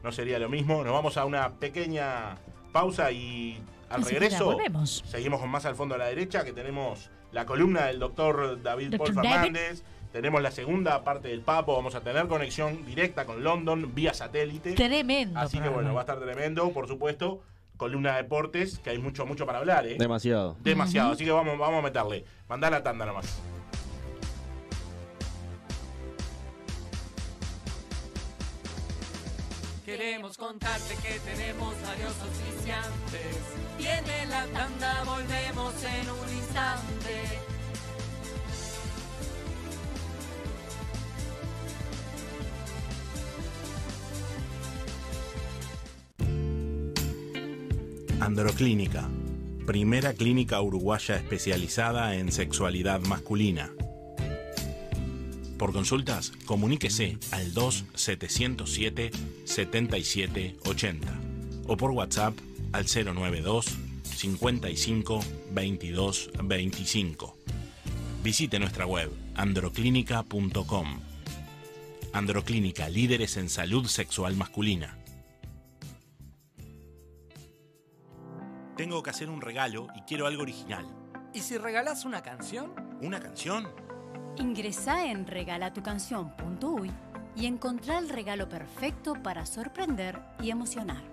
no sería lo mismo. Nos vamos a una pequeña pausa y al Enseguida regreso volvemos. seguimos con más al fondo a la derecha, que tenemos la columna del doctor David Dr. Paul David. Fernández. Tenemos la segunda parte del Papo, vamos a tener conexión directa con London vía satélite. Tremendo. Así que bueno, va a estar tremendo, por supuesto. Columna de deportes, que hay mucho, mucho para hablar, ¿eh? Demasiado. Demasiado, así que vamos, vamos a meterle. Mandá la tanda nomás. Queremos contarte que tenemos varios oficiantes. Viene la tanda, volvemos en un instante. Androclínica, primera clínica uruguaya especializada en sexualidad masculina. Por consultas, comuníquese al 2-707-7780 o por WhatsApp al 092 55 22 25. Visite nuestra web androclínica.com. Androclínica, líderes en salud sexual masculina. Tengo que hacer un regalo y quiero algo original. ¿Y si regalás una canción? ¿Una canción? Ingresá en regalatucanción.uy y encontrá el regalo perfecto para sorprender y emocionar.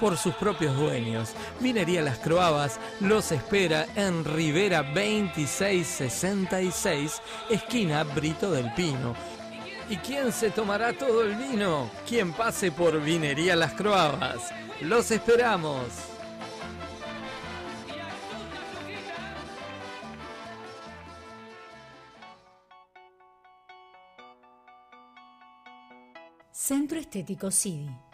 por sus propios dueños. Vinería Las Croabas los espera en Rivera 2666, esquina Brito del Pino. ¿Y quién se tomará todo el vino? Quien pase por Vinería Las Croabas. Los esperamos. Centro Estético CIDI.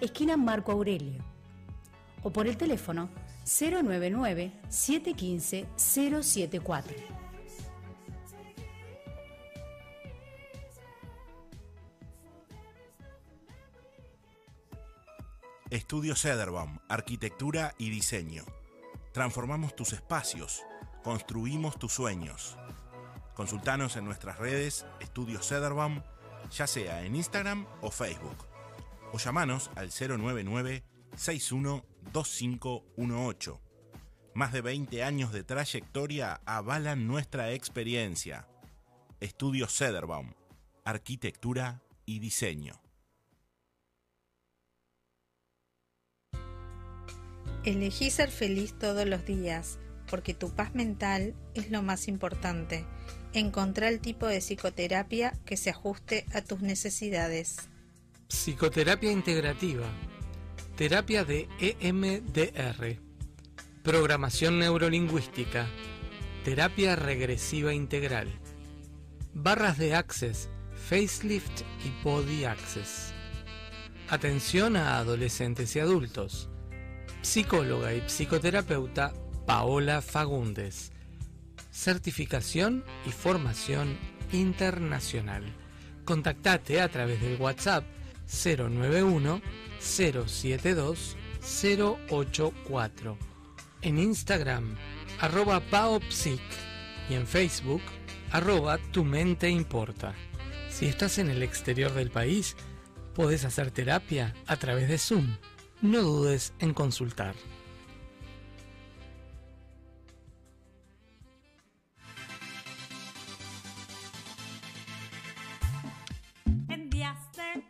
esquina Marco Aurelio. O por el teléfono 099-715-074. Estudio Cederbaum, Arquitectura y Diseño. Transformamos tus espacios, construimos tus sueños. Consultanos en nuestras redes Estudio Cederbaum, ya sea en Instagram o Facebook. O llamanos al 099-612518. Más de 20 años de trayectoria avalan nuestra experiencia. Estudio Cederbaum, Arquitectura y Diseño. Elegí ser feliz todos los días, porque tu paz mental es lo más importante. Encontrá el tipo de psicoterapia que se ajuste a tus necesidades. Psicoterapia integrativa. Terapia de EMDR. Programación neurolingüística. Terapia regresiva integral. Barras de Access, Facelift y Body Access. Atención a adolescentes y adultos. Psicóloga y psicoterapeuta Paola Fagundes. certificación y formación internacional. Contactate a través del WhatsApp 091 072 084. En Instagram, arroba Paopsic y en Facebook, arroba Tu Mente Importa. Si estás en el exterior del país, podés hacer terapia a través de Zoom. No dudes en consultar.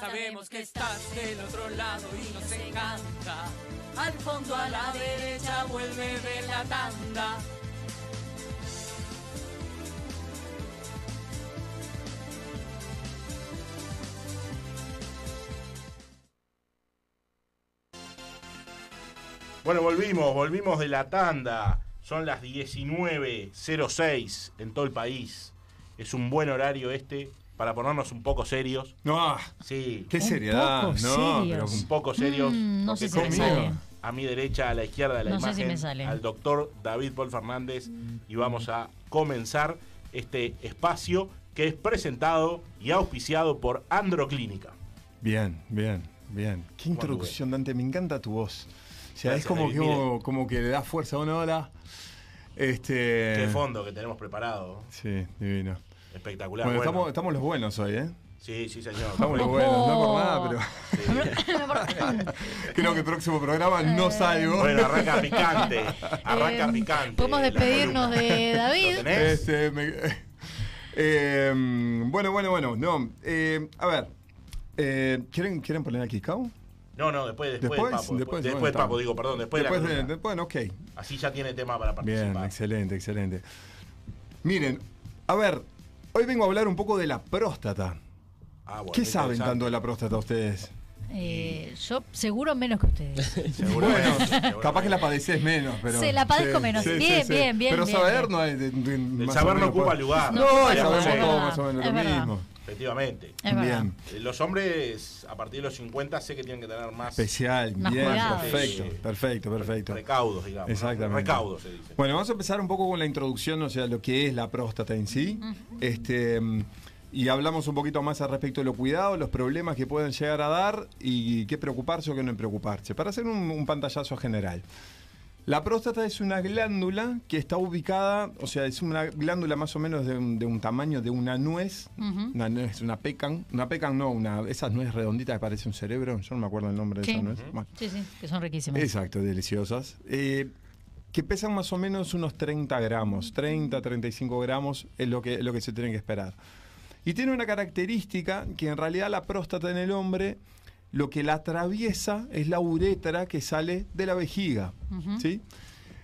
Sabemos que estás del otro lado y nos encanta. Al fondo a la derecha vuelve de la tanda. Bueno, volvimos, volvimos de la tanda. Son las 19.06 en todo el país. Es un buen horario este para ponernos un poco serios. No, sí. qué seriedad. poco no, serios. Un poco serios. Mm, no sé si me sale. A mi derecha, a la izquierda de la No sé si imagen, me sale. al doctor David Paul Fernández. Y vamos a comenzar este espacio que es presentado y auspiciado por Androclínica. Bien, bien, bien. Qué introducción, Dante. Me encanta tu voz. O sea, Gracias, es como David, que, mire. como, como que le da fuerza a una hora. Este. Qué fondo que tenemos preparado. Sí, divino. Espectacular. Bueno, Bueno, Estamos, estamos los buenos hoy, ¿eh? Sí, sí, señor. Estamos los buenos, no por nada, pero. Creo que el próximo programa no salgo. Bueno, arranca picante. Arranca Eh, picante. Podemos despedirnos de David. ¿Lo tenés? Este, me- eh, bueno, bueno, bueno. No, eh, a ver. eh, ¿quieren, ¿Quieren poner aquí Kikau? No, no, después, después, Después, Papo. Después, después, bueno, Papo, digo, perdón, después, Después de la de- bueno, ok. Así ya tiene tema para participar. Bien, excelente, excelente. Miren, a ver, hoy vengo a hablar un poco de la próstata. Ah, bueno, ¿Qué saben tanto de la próstata ustedes? Eh, yo seguro menos que ustedes. Bueno, capaz que la padeces menos, pero. Sí, la padezco menos. Bien, bien, bien, Pero bien, saber bien. no hay. de- de- más saber no menos ocupa lugar. No, No ocupa sabemos todo Es más o menos lo es verdad. mismo. Efectivamente. Bien. Eh, Los hombres, a partir de los 50, sé que tienen que tener más Especial, Más bien, cuidados. perfecto, perfecto, perfecto. recaudos, digamos. ¿no? Exactamente. Recaudos, se dice. Bueno, vamos a empezar un poco con la introducción, o sea, lo que es la próstata en sí. Este y hablamos un poquito más al respecto de los cuidados, los problemas que pueden llegar a dar y qué preocuparse o qué no preocuparse. Para hacer un, un pantallazo general. La próstata es una glándula que está ubicada, o sea, es una glándula más o menos de un, de un tamaño de una nuez. Una nuez, una pecan. Una pecan no, una, esas nueces redonditas que parece un cerebro. Yo no me acuerdo el nombre de Sí. esa nuez. Bueno. Sí, sí, que son riquísimas. Exacto, deliciosas. Eh, que pesan más o menos unos 30 gramos, 30, 35 gramos es lo que, lo que se tiene que esperar. Y tiene una característica que en realidad la próstata en el hombre lo que la atraviesa es la uretra que sale de la vejiga. ¿sí?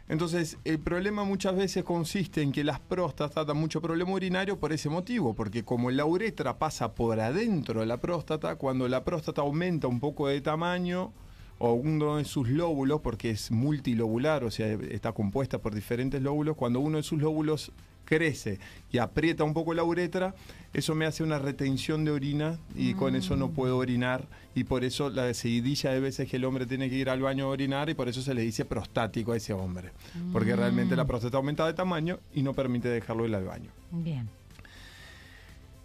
Entonces, el problema muchas veces consiste en que las próstatas dan mucho problema urinario por ese motivo, porque como la uretra pasa por adentro de la próstata, cuando la próstata aumenta un poco de tamaño, o uno de sus lóbulos, porque es multilobular, o sea, está compuesta por diferentes lóbulos, cuando uno de sus lóbulos crece y aprieta un poco la uretra, eso me hace una retención de orina y con eso no puedo orinar y por eso la seguidilla de veces que el hombre tiene que ir al baño a orinar y por eso se le dice prostático a ese hombre, porque realmente la próstata aumenta de tamaño y no permite dejarlo ir al baño. Bien.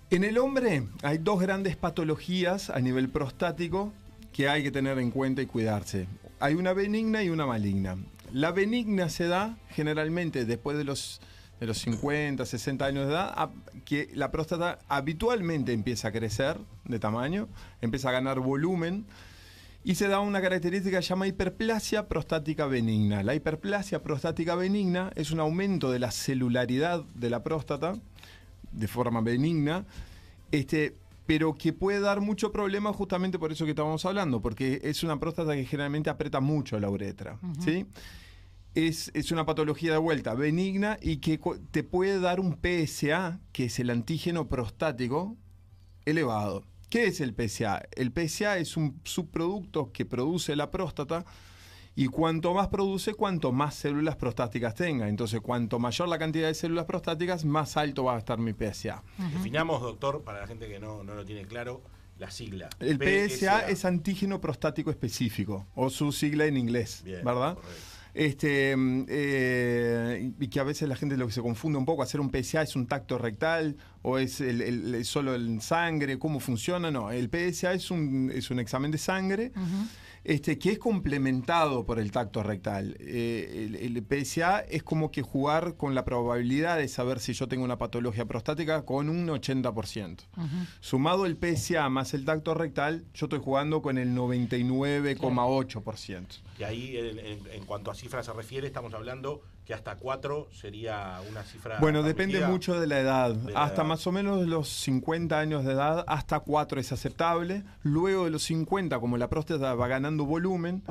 En el hombre hay dos grandes patologías a nivel prostático que hay que tener en cuenta y cuidarse. Hay una benigna y una maligna. La benigna se da generalmente después de los, de los 50, 60 años de edad, a- que la próstata habitualmente empieza a crecer de tamaño, empieza a ganar volumen y se da una característica que se llama hiperplasia prostática benigna. La hiperplasia prostática benigna es un aumento de la celularidad de la próstata de forma benigna, este, pero que puede dar mucho problema justamente por eso que estábamos hablando, porque es una próstata que generalmente aprieta mucho la uretra, ¿sí? Es, es una patología de vuelta benigna y que te puede dar un PSA, que es el antígeno prostático, elevado. ¿Qué es el PSA? El PSA es un subproducto que produce la próstata y cuanto más produce, cuanto más células prostáticas tenga. Entonces, cuanto mayor la cantidad de células prostáticas, más alto va a estar mi PSA. Definamos, doctor, para la gente que no, no lo tiene claro, la sigla. El PSA es antígeno prostático específico, o su sigla en inglés, Bien, ¿verdad? Este, mm, eh, y que a veces la gente lo que se confunde un poco, hacer un PSA es un tacto rectal o es el, el- solo el sangre, cómo funciona, no, el PSA es un, es un examen de sangre este, que es complementado por el tacto rectal. Eh, el, el PSA es como que jugar con la probabilidad de saber si yo tengo una patología prostática con un 80%. Sumado el PSA más el tacto rectal, yo estoy jugando con el 99,8%. Y ahí, en, en- en cuanto a cifras se refiere, estamos hablando que hasta 4 sería una cifra. Bueno, depende mucho de la edad. De la hasta edad. más o menos los 50 años de edad, hasta 4 es aceptable. Luego de los 50, como la próstata va ganando volumen,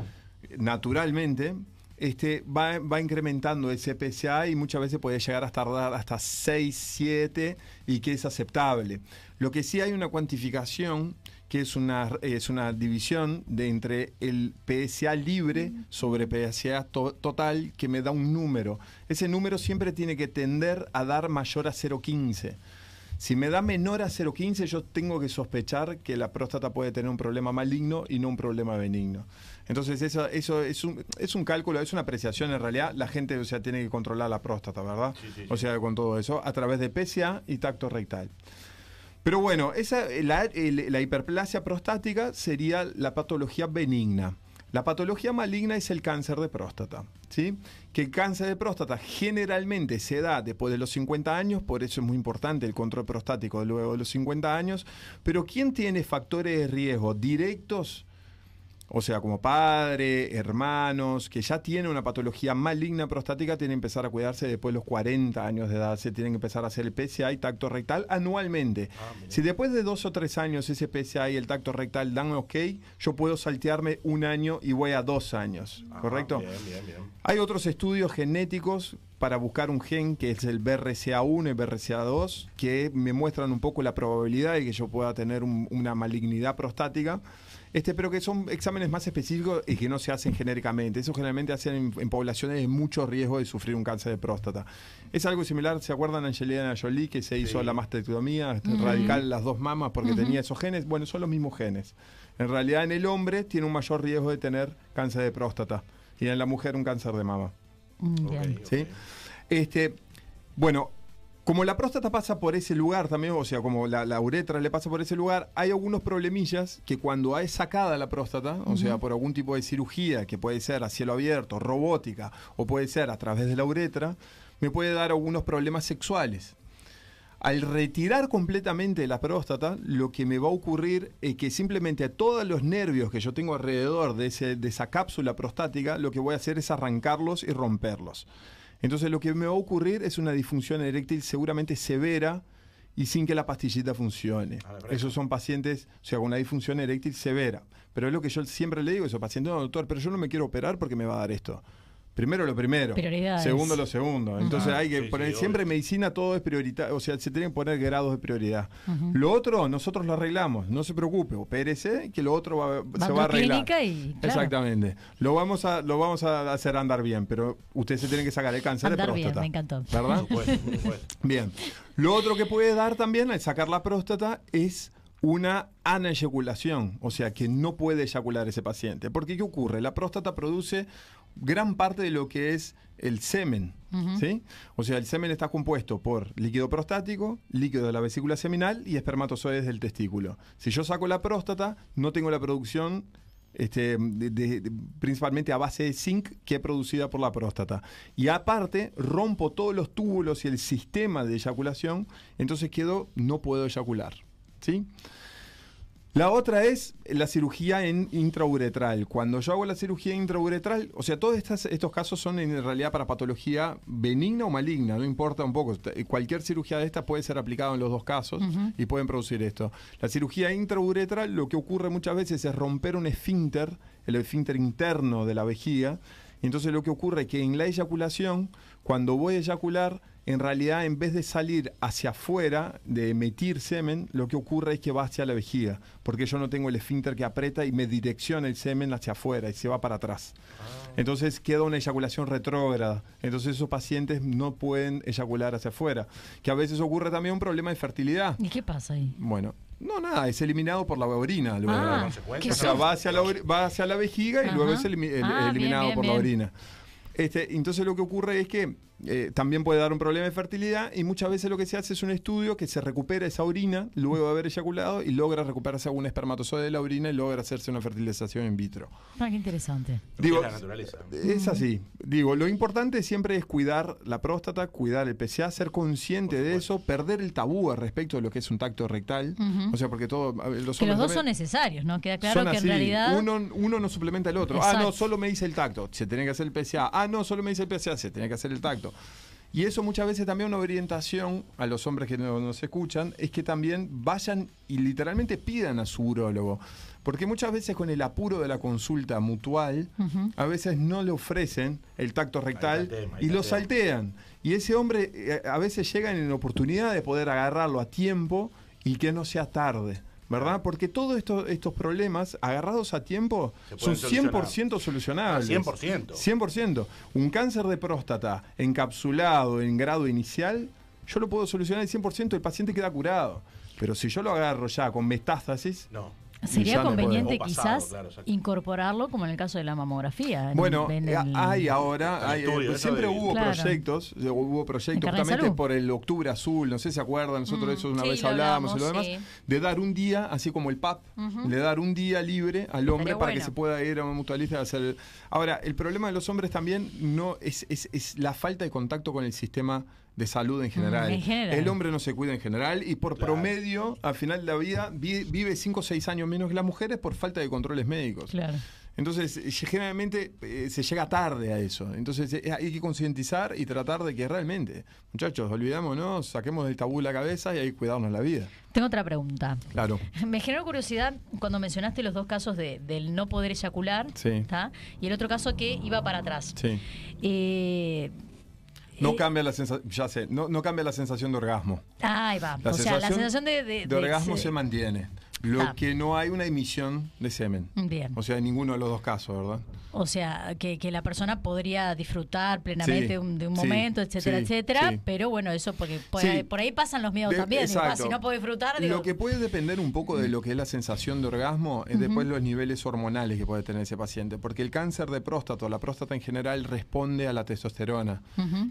naturalmente, este, va, va incrementando ese PSA y muchas veces puede llegar a tardar hasta 6, 7 y que es aceptable. Lo que sí hay una cuantificación que es una, es una división de entre el PSA libre sobre PSA to- total que me da un número. Ese número siempre tiene que tender a dar mayor a 0,15. Si me da menor a 0,15, yo tengo que sospechar que la próstata puede tener un problema maligno y no un problema benigno. Entonces, eso, eso es, un, es un cálculo, es una apreciación en realidad. La gente o sea, tiene que controlar la próstata, ¿verdad? Sí, sí, O sea, con todo eso, a través de PSA y tacto rectal. Pero bueno, esa, la, hiperplasia prostática sería la patología benigna. La patología maligna es el cáncer de próstata, ¿sí? Que el cáncer de próstata generalmente se da después de los 50 años, por eso es muy importante el control prostático luego de los 50 años, pero ¿quién tiene factores de riesgo directos? O sea, como padre, hermanos, que ya tienen una patología maligna prostática, tienen que empezar a cuidarse después de los 40 años de edad. Se tienen que empezar a hacer el PSA y tacto rectal anualmente. si después de dos o tres años ese PSA y el tacto rectal dan ok, yo puedo saltearme un año y voy a dos años. ¿Correcto? Bien, bien, bien. Hay otros estudios genéticos para buscar un gen que es el BRCA1 y BRCA2 que me muestran un poco la probabilidad de que yo pueda tener un- una malignidad prostática. Este, pero que son exámenes más específicos y que no se hacen genéricamente. Eso generalmente hacen en, en poblaciones de mucho riesgo de sufrir un cáncer de próstata. Es algo similar, ¿se acuerdan Angelina Jolie que se hizo la mastectomía este, radical las dos mamas porque tenía esos genes? Bueno, son los mismos genes. En realidad en el hombre tiene un mayor riesgo de tener cáncer de próstata y en la mujer un cáncer de mama. ¿Sí? Este, bueno, como la próstata pasa por ese lugar también, o sea, como la, la uretra le pasa por ese lugar, hay algunos problemillas que cuando es sacada la próstata, o sea, por algún tipo de cirugía, que puede ser a cielo abierto, robótica, o puede ser a través de la uretra, me puede dar algunos problemas sexuales. Al retirar completamente la próstata, lo que me va a ocurrir es que simplemente a todos los nervios que yo tengo alrededor de, ese- de esa cápsula prostática, lo que voy a hacer es arrancarlos y romperlos. Entonces lo que me va a ocurrir es una disfunción eréctil seguramente severa y sin que la pastillita funcione. Esos son pacientes, o sea, con una disfunción eréctil severa. Pero es lo que yo siempre le digo a esos pacientes, no, doctor, pero yo no me quiero operar porque me va a dar esto. Primero lo primero, Prioridades. segundo lo segundo. Entonces Ah, hay que sí, poner, sí, siempre en medicina todo es prioritario, o sea, se tienen que poner grados de prioridad. Lo otro nosotros lo arreglamos, no se preocupe, opérese que lo otro va- Va se va a arreglar. clínica y, claro. Exactamente. Lo vamos a lo vamos a hacer andar bien, pero usted se tiene que sacar el cáncer Andar de bien, próstata. me encantó. ¿Verdad? Supuesto. Bien. Lo otro que puede dar también al sacar la próstata es una aneyaculación, o sea, que no puede eyacular ese paciente. Porque ¿qué ocurre? La próstata produce gran parte de lo que es el semen. ¿sí? O sea, el semen está compuesto por líquido prostático, líquido de la vesícula seminal y espermatozoides del testículo. Si yo saco la próstata, no tengo la producción este, de- de- de- principalmente a base de zinc que es producida por la próstata. Y aparte, rompo todos los túbulos y el sistema de eyaculación, entonces quedo, no puedo eyacular. ¿sí? La otra es la cirugía en intrauretral. Cuando yo hago la cirugía intrauretral, o sea, todos estas- estos casos son en realidad para patología benigna o maligna, no importa un poco. Cualquier cirugía de estas puede ser aplicada en los dos casos y pueden producir esto. La cirugía intrauretral lo que ocurre muchas veces es romper un esfínter, el esfínter interno de la vejiga. Y entonces lo que ocurre es que en la eyaculación, cuando voy a eyacular, en realidad en vez de salir hacia afuera, de emitir semen, lo que ocurre es que va hacia la vejiga, porque yo no tengo el esfínter que aprieta y me direcciona el semen hacia afuera y se va para atrás. Entonces queda una eyaculación retrógrada. Entonces esos pacientes no pueden eyacular hacia afuera. Que a veces ocurre también un problema de fertilidad. ¿Y qué pasa ahí? Bueno, no, nada, es eliminado por la orina. Luego. Ah, o sea, va hacia, la, or- va hacia la vejiga y Ajá. luego es elimi- el- Ah, eliminado bien, por la orina. Este, entonces lo que ocurre es que eh, también puede dar un problema de fertilidad y muchas veces lo que se hace es un estudio que se recupera esa orina luego de haber eyaculado y logra recuperarse algún espermatozoide de la orina y logra hacerse una fertilización in vitro. Ah, qué interesante. Digo, es la naturaleza. Es así. Digo, lo importante siempre es cuidar la próstata, cuidar el PCA, ser consciente de eso, perder el tabú al respecto de lo que es un tacto rectal. O sea, porque todo. los Que los dos son necesarios, ¿no? Queda claro son que en realidad. Uno, uno no suplementa el otro. Ah, no, solo me dice el tacto. Se tiene que hacer el PCA. Ah, no, solo me dice el PCA. Se tiene que hacer el tacto. Y eso muchas veces también una orientación a los hombres que no- nos escuchan es que también vayan y literalmente pidan a su urólogo. Porque muchas veces con el apuro de la consulta mutual, a veces no le ofrecen el tacto rectal tema, y lo tema. saltean. Y ese hombre eh, a veces llega en la oportunidad de poder agarrarlo a tiempo y que no sea tarde. ¿Verdad? Porque todos estos, estos problemas agarrados a tiempo son pueden 100% solucionables. 100%. 100%. Un cáncer de próstata encapsulado en grado inicial, yo lo puedo solucionar al 100%, el paciente queda curado. Pero si yo lo agarro ya con metástasis, no. Sería conveniente pasado, quizás claro, incorporarlo como en el caso de la mamografía. en- Bueno, en eh, el- hay ahora, el hay, estudio, eh, eso siempre de- hubo Claro. proyectos, eh, hubo proyectos justamente por el Octubre Azul, no sé si se acuerdan, nosotros Mm, eso una sí, vez hablábamos y lo demás, sí. de dar un día, así como el PAP, de dar un día libre al hombre Estaría para que se pueda ir a un mutualista a hacer... Ahora, el problema de los hombres también no es, es, es la falta de contacto con el sistema de salud en general. En general. El hombre no se cuida en general y por Claro. promedio, al final de la vida, vi- vive 5 o 6 años menos que las mujeres por falta de controles médicos. Claro. Entonces, eh, generalmente eh, se llega tarde a eso. Entonces, eh, hay que concientizar y tratar de que realmente, muchachos, olvidémonos, saquemos del tabú la cabeza y hay que cuidarnos la vida. Tengo otra pregunta. Claro. Me generó curiosidad cuando mencionaste los dos casos de, del no poder eyacular Sí. y el otro caso que iba para atrás. Sí. Eh, No cambia la sensación, ya sé, no, no cambia la sensación de orgasmo. ahí va. La o sea, la sensación de, de- orgasmo se- se mantiene. Lo Ah. que no hay una emisión de semen. Bien. O sea, en ninguno de los dos casos, ¿verdad? O sea, que, que la persona podría disfrutar plenamente Sí, de un, de un sí, momento, etcétera, sí, etcétera. Pero bueno, eso porque por, ahí, por ahí pasan los miedos De- también. digo, ah, si no puedo disfrutar, digo, Lo que puede depender un poco de lo que es la sensación de orgasmo es después los niveles hormonales que puede tener ese paciente. Porque el cáncer de próstata, la próstata en general, responde a la testosterona.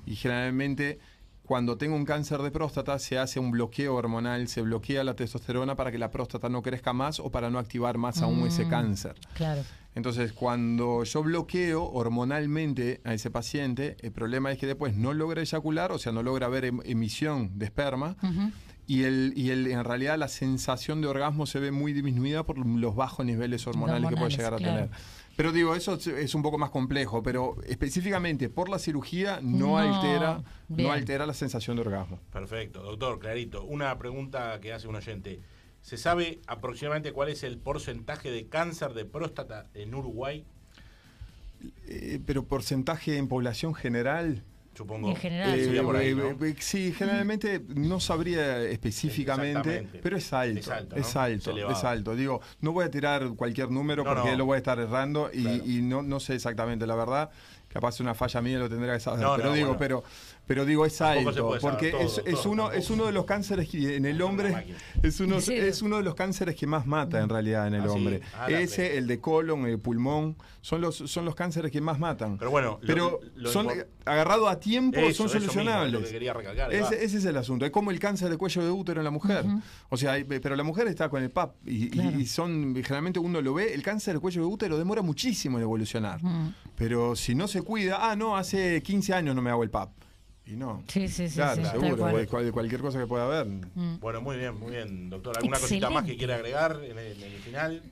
Y generalmente, cuando tengo un cáncer de próstata, se hace un bloqueo hormonal, se bloquea la testosterona para que la próstata no crezca más o para no activar más aún ese Mm. cáncer. Claro. Entonces, cuando yo bloqueo hormonalmente a ese paciente, el problema es que después no logra eyacular, o sea, no logra ver em- emisión de esperma. Ujú. Y, el, y el, en realidad la sensación de orgasmo se ve muy disminuida por los bajos niveles hormonales, que puede Hormonales, llegar a claro. tener. Pero digo, eso es- es un poco más complejo, pero específicamente por la cirugía no, No, altera, bien. no altera la sensación de orgasmo. Perfecto, doctor, clarito. Una pregunta que hace un oyente. ¿Se sabe aproximadamente cuál es el porcentaje de cáncer de próstata en Uruguay? Eh, pero porcentaje en población general. Supongo. En general, Eh, Sería por ahí, ¿no? eh, eh, sí, generalmente no sabría específicamente, pero es alto. Es alto, Es ¿no? alto, Es elevado. es alto. Digo, no voy a tirar cualquier número No, porque no. lo voy a estar errando y, Claro. y no, no sé exactamente la verdad. Capaz una falla mía lo tendría que saber. No, pero no, digo, bueno. pero, pero digo, es alto. Porque todo, es, uno, tampoco. es uno de los cánceres que en el hombre es uno, es uno de los cánceres que más mata en realidad en el Ah, sí. hombre. Ah, Ese, el de colon, el pulmón, son los, son los cánceres que más matan. Pero bueno, pero lo son agarrados a tiempo, Eso, son mismo, solucionables. que quería recalcar. Ese, ese es el asunto. Es como el cáncer de cuello de útero en la mujer. O sea, pero la mujer está con el PAP y, y- Claro. y son, generalmente uno lo ve, el cáncer de cuello de útero demora muchísimo en evolucionar. Pero si no se cuida, ah, no, hace 15 años no me hago el PAP. Y no. Sí, sí, sí, Claro, sí, seguro, cual. cualquier cosa que pueda haber. Mm. Bueno, muy bien, muy bien, doctor. ¿Alguna cosita más que Excelente. quiera agregar en el, en el final?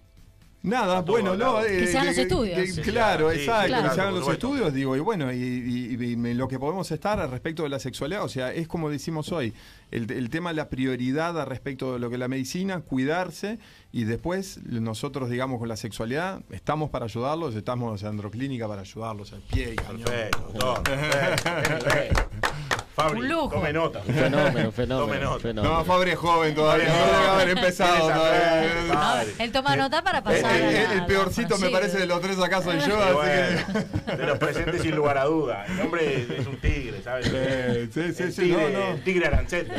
Nada, bueno, no. eh, Que se hagan los estudios. que- Sí, claro, sí, exacto, claro, que se hagan los supuesto. estudios, digo, y bueno, y, y- y me- lo que podemos estar al respecto de la sexualidad, o sea, es como decimos hoy, el, el tema de la prioridad al respecto de lo que es la medicina, cuidarse, y después nosotros, digamos, con la sexualidad, estamos para ayudarlos, estamos en Androclínica para ayudarlos al pie y cañón. Perfecto, doctor. perfecto, nivel. Fabri, Un lujo. tome nota. Fenómeno, fenómeno, Tome nota. fenómeno. No, Fabri es joven todavía, no debe haber empezado todavía. No, Fabri. él toma nota para pasar. el- peorcito me parece de los tres acá soy yo, así bueno, de los presentes sin lugar a duda. El hombre es, es un tigre, ¿sabes? Sí, sí, sí, el sí, tigre, no, no. El tigre arancel.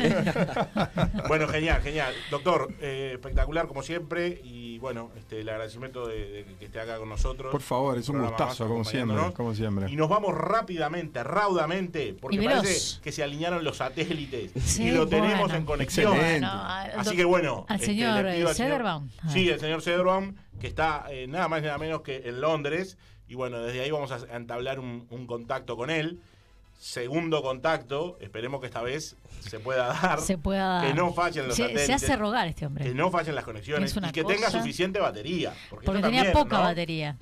bueno, genial, genial. Doctor, eh, espectacular como siempre. Y bueno, este, el agradecimiento de, de que esté acá con nosotros. Por favor, es un gustazo, más como siempre, como siempre. Y nos vamos rápidamente, raudamente, porque parece que se alinearon los satélites Sí, y lo tenemos bueno. en conexión. Excelente. Bueno, al Así que bueno. Al este, señor eh, Sederbaum. Sí, el señor Cederbaum, que está eh, nada más y nada menos que en Londres. Y bueno, desde ahí vamos a entablar un, un contacto con él. Segundo contacto, esperemos que esta vez se pueda dar. Se pueda. Que no fallen los se, satélites. se hace rogar este hombre. Que no fallen las conexiones y que tenga suficiente batería. Porque, tenía también, poca ¿no? batería.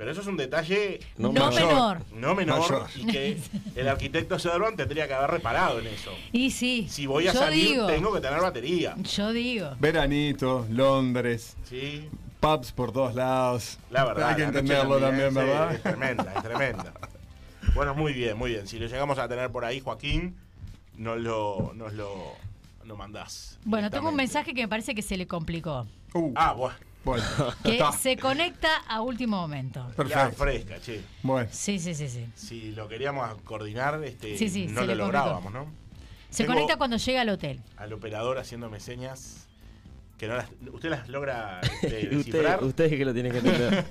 Pero eso es un detalle No No mayor. menor. no menor Mayor. y que el arquitecto Cederbaum tendría que haber reparado en eso. Y sí. Si voy a yo salir, digo, tengo que tener batería. Yo digo. Veranito, Londres, Sí, pubs por todos lados. la verdad. Hay que entenderlo también, ¿verdad? Es tremenda, es tremenda. Bueno, muy bien, muy bien. Si lo llegamos a tener por ahí, Joaquín, nos lo, nos lo, lo mandás. Bueno, tengo un mensaje que me parece que se le complicó. Uh, Ah, bueno. Bueno, Que está. se conecta a último momento. Ya Perfecto. fresca, che. Bueno, Sí, sí, sí, sí. Si lo queríamos coordinar, este, Sí, sí, no lo lográbamos, ¿no? Se Tengo conecta cuando llega al hotel. Al operador haciéndome señas que no las, ¿Usted las logra este, usted, descifrar? usted es que lo tiene que entender.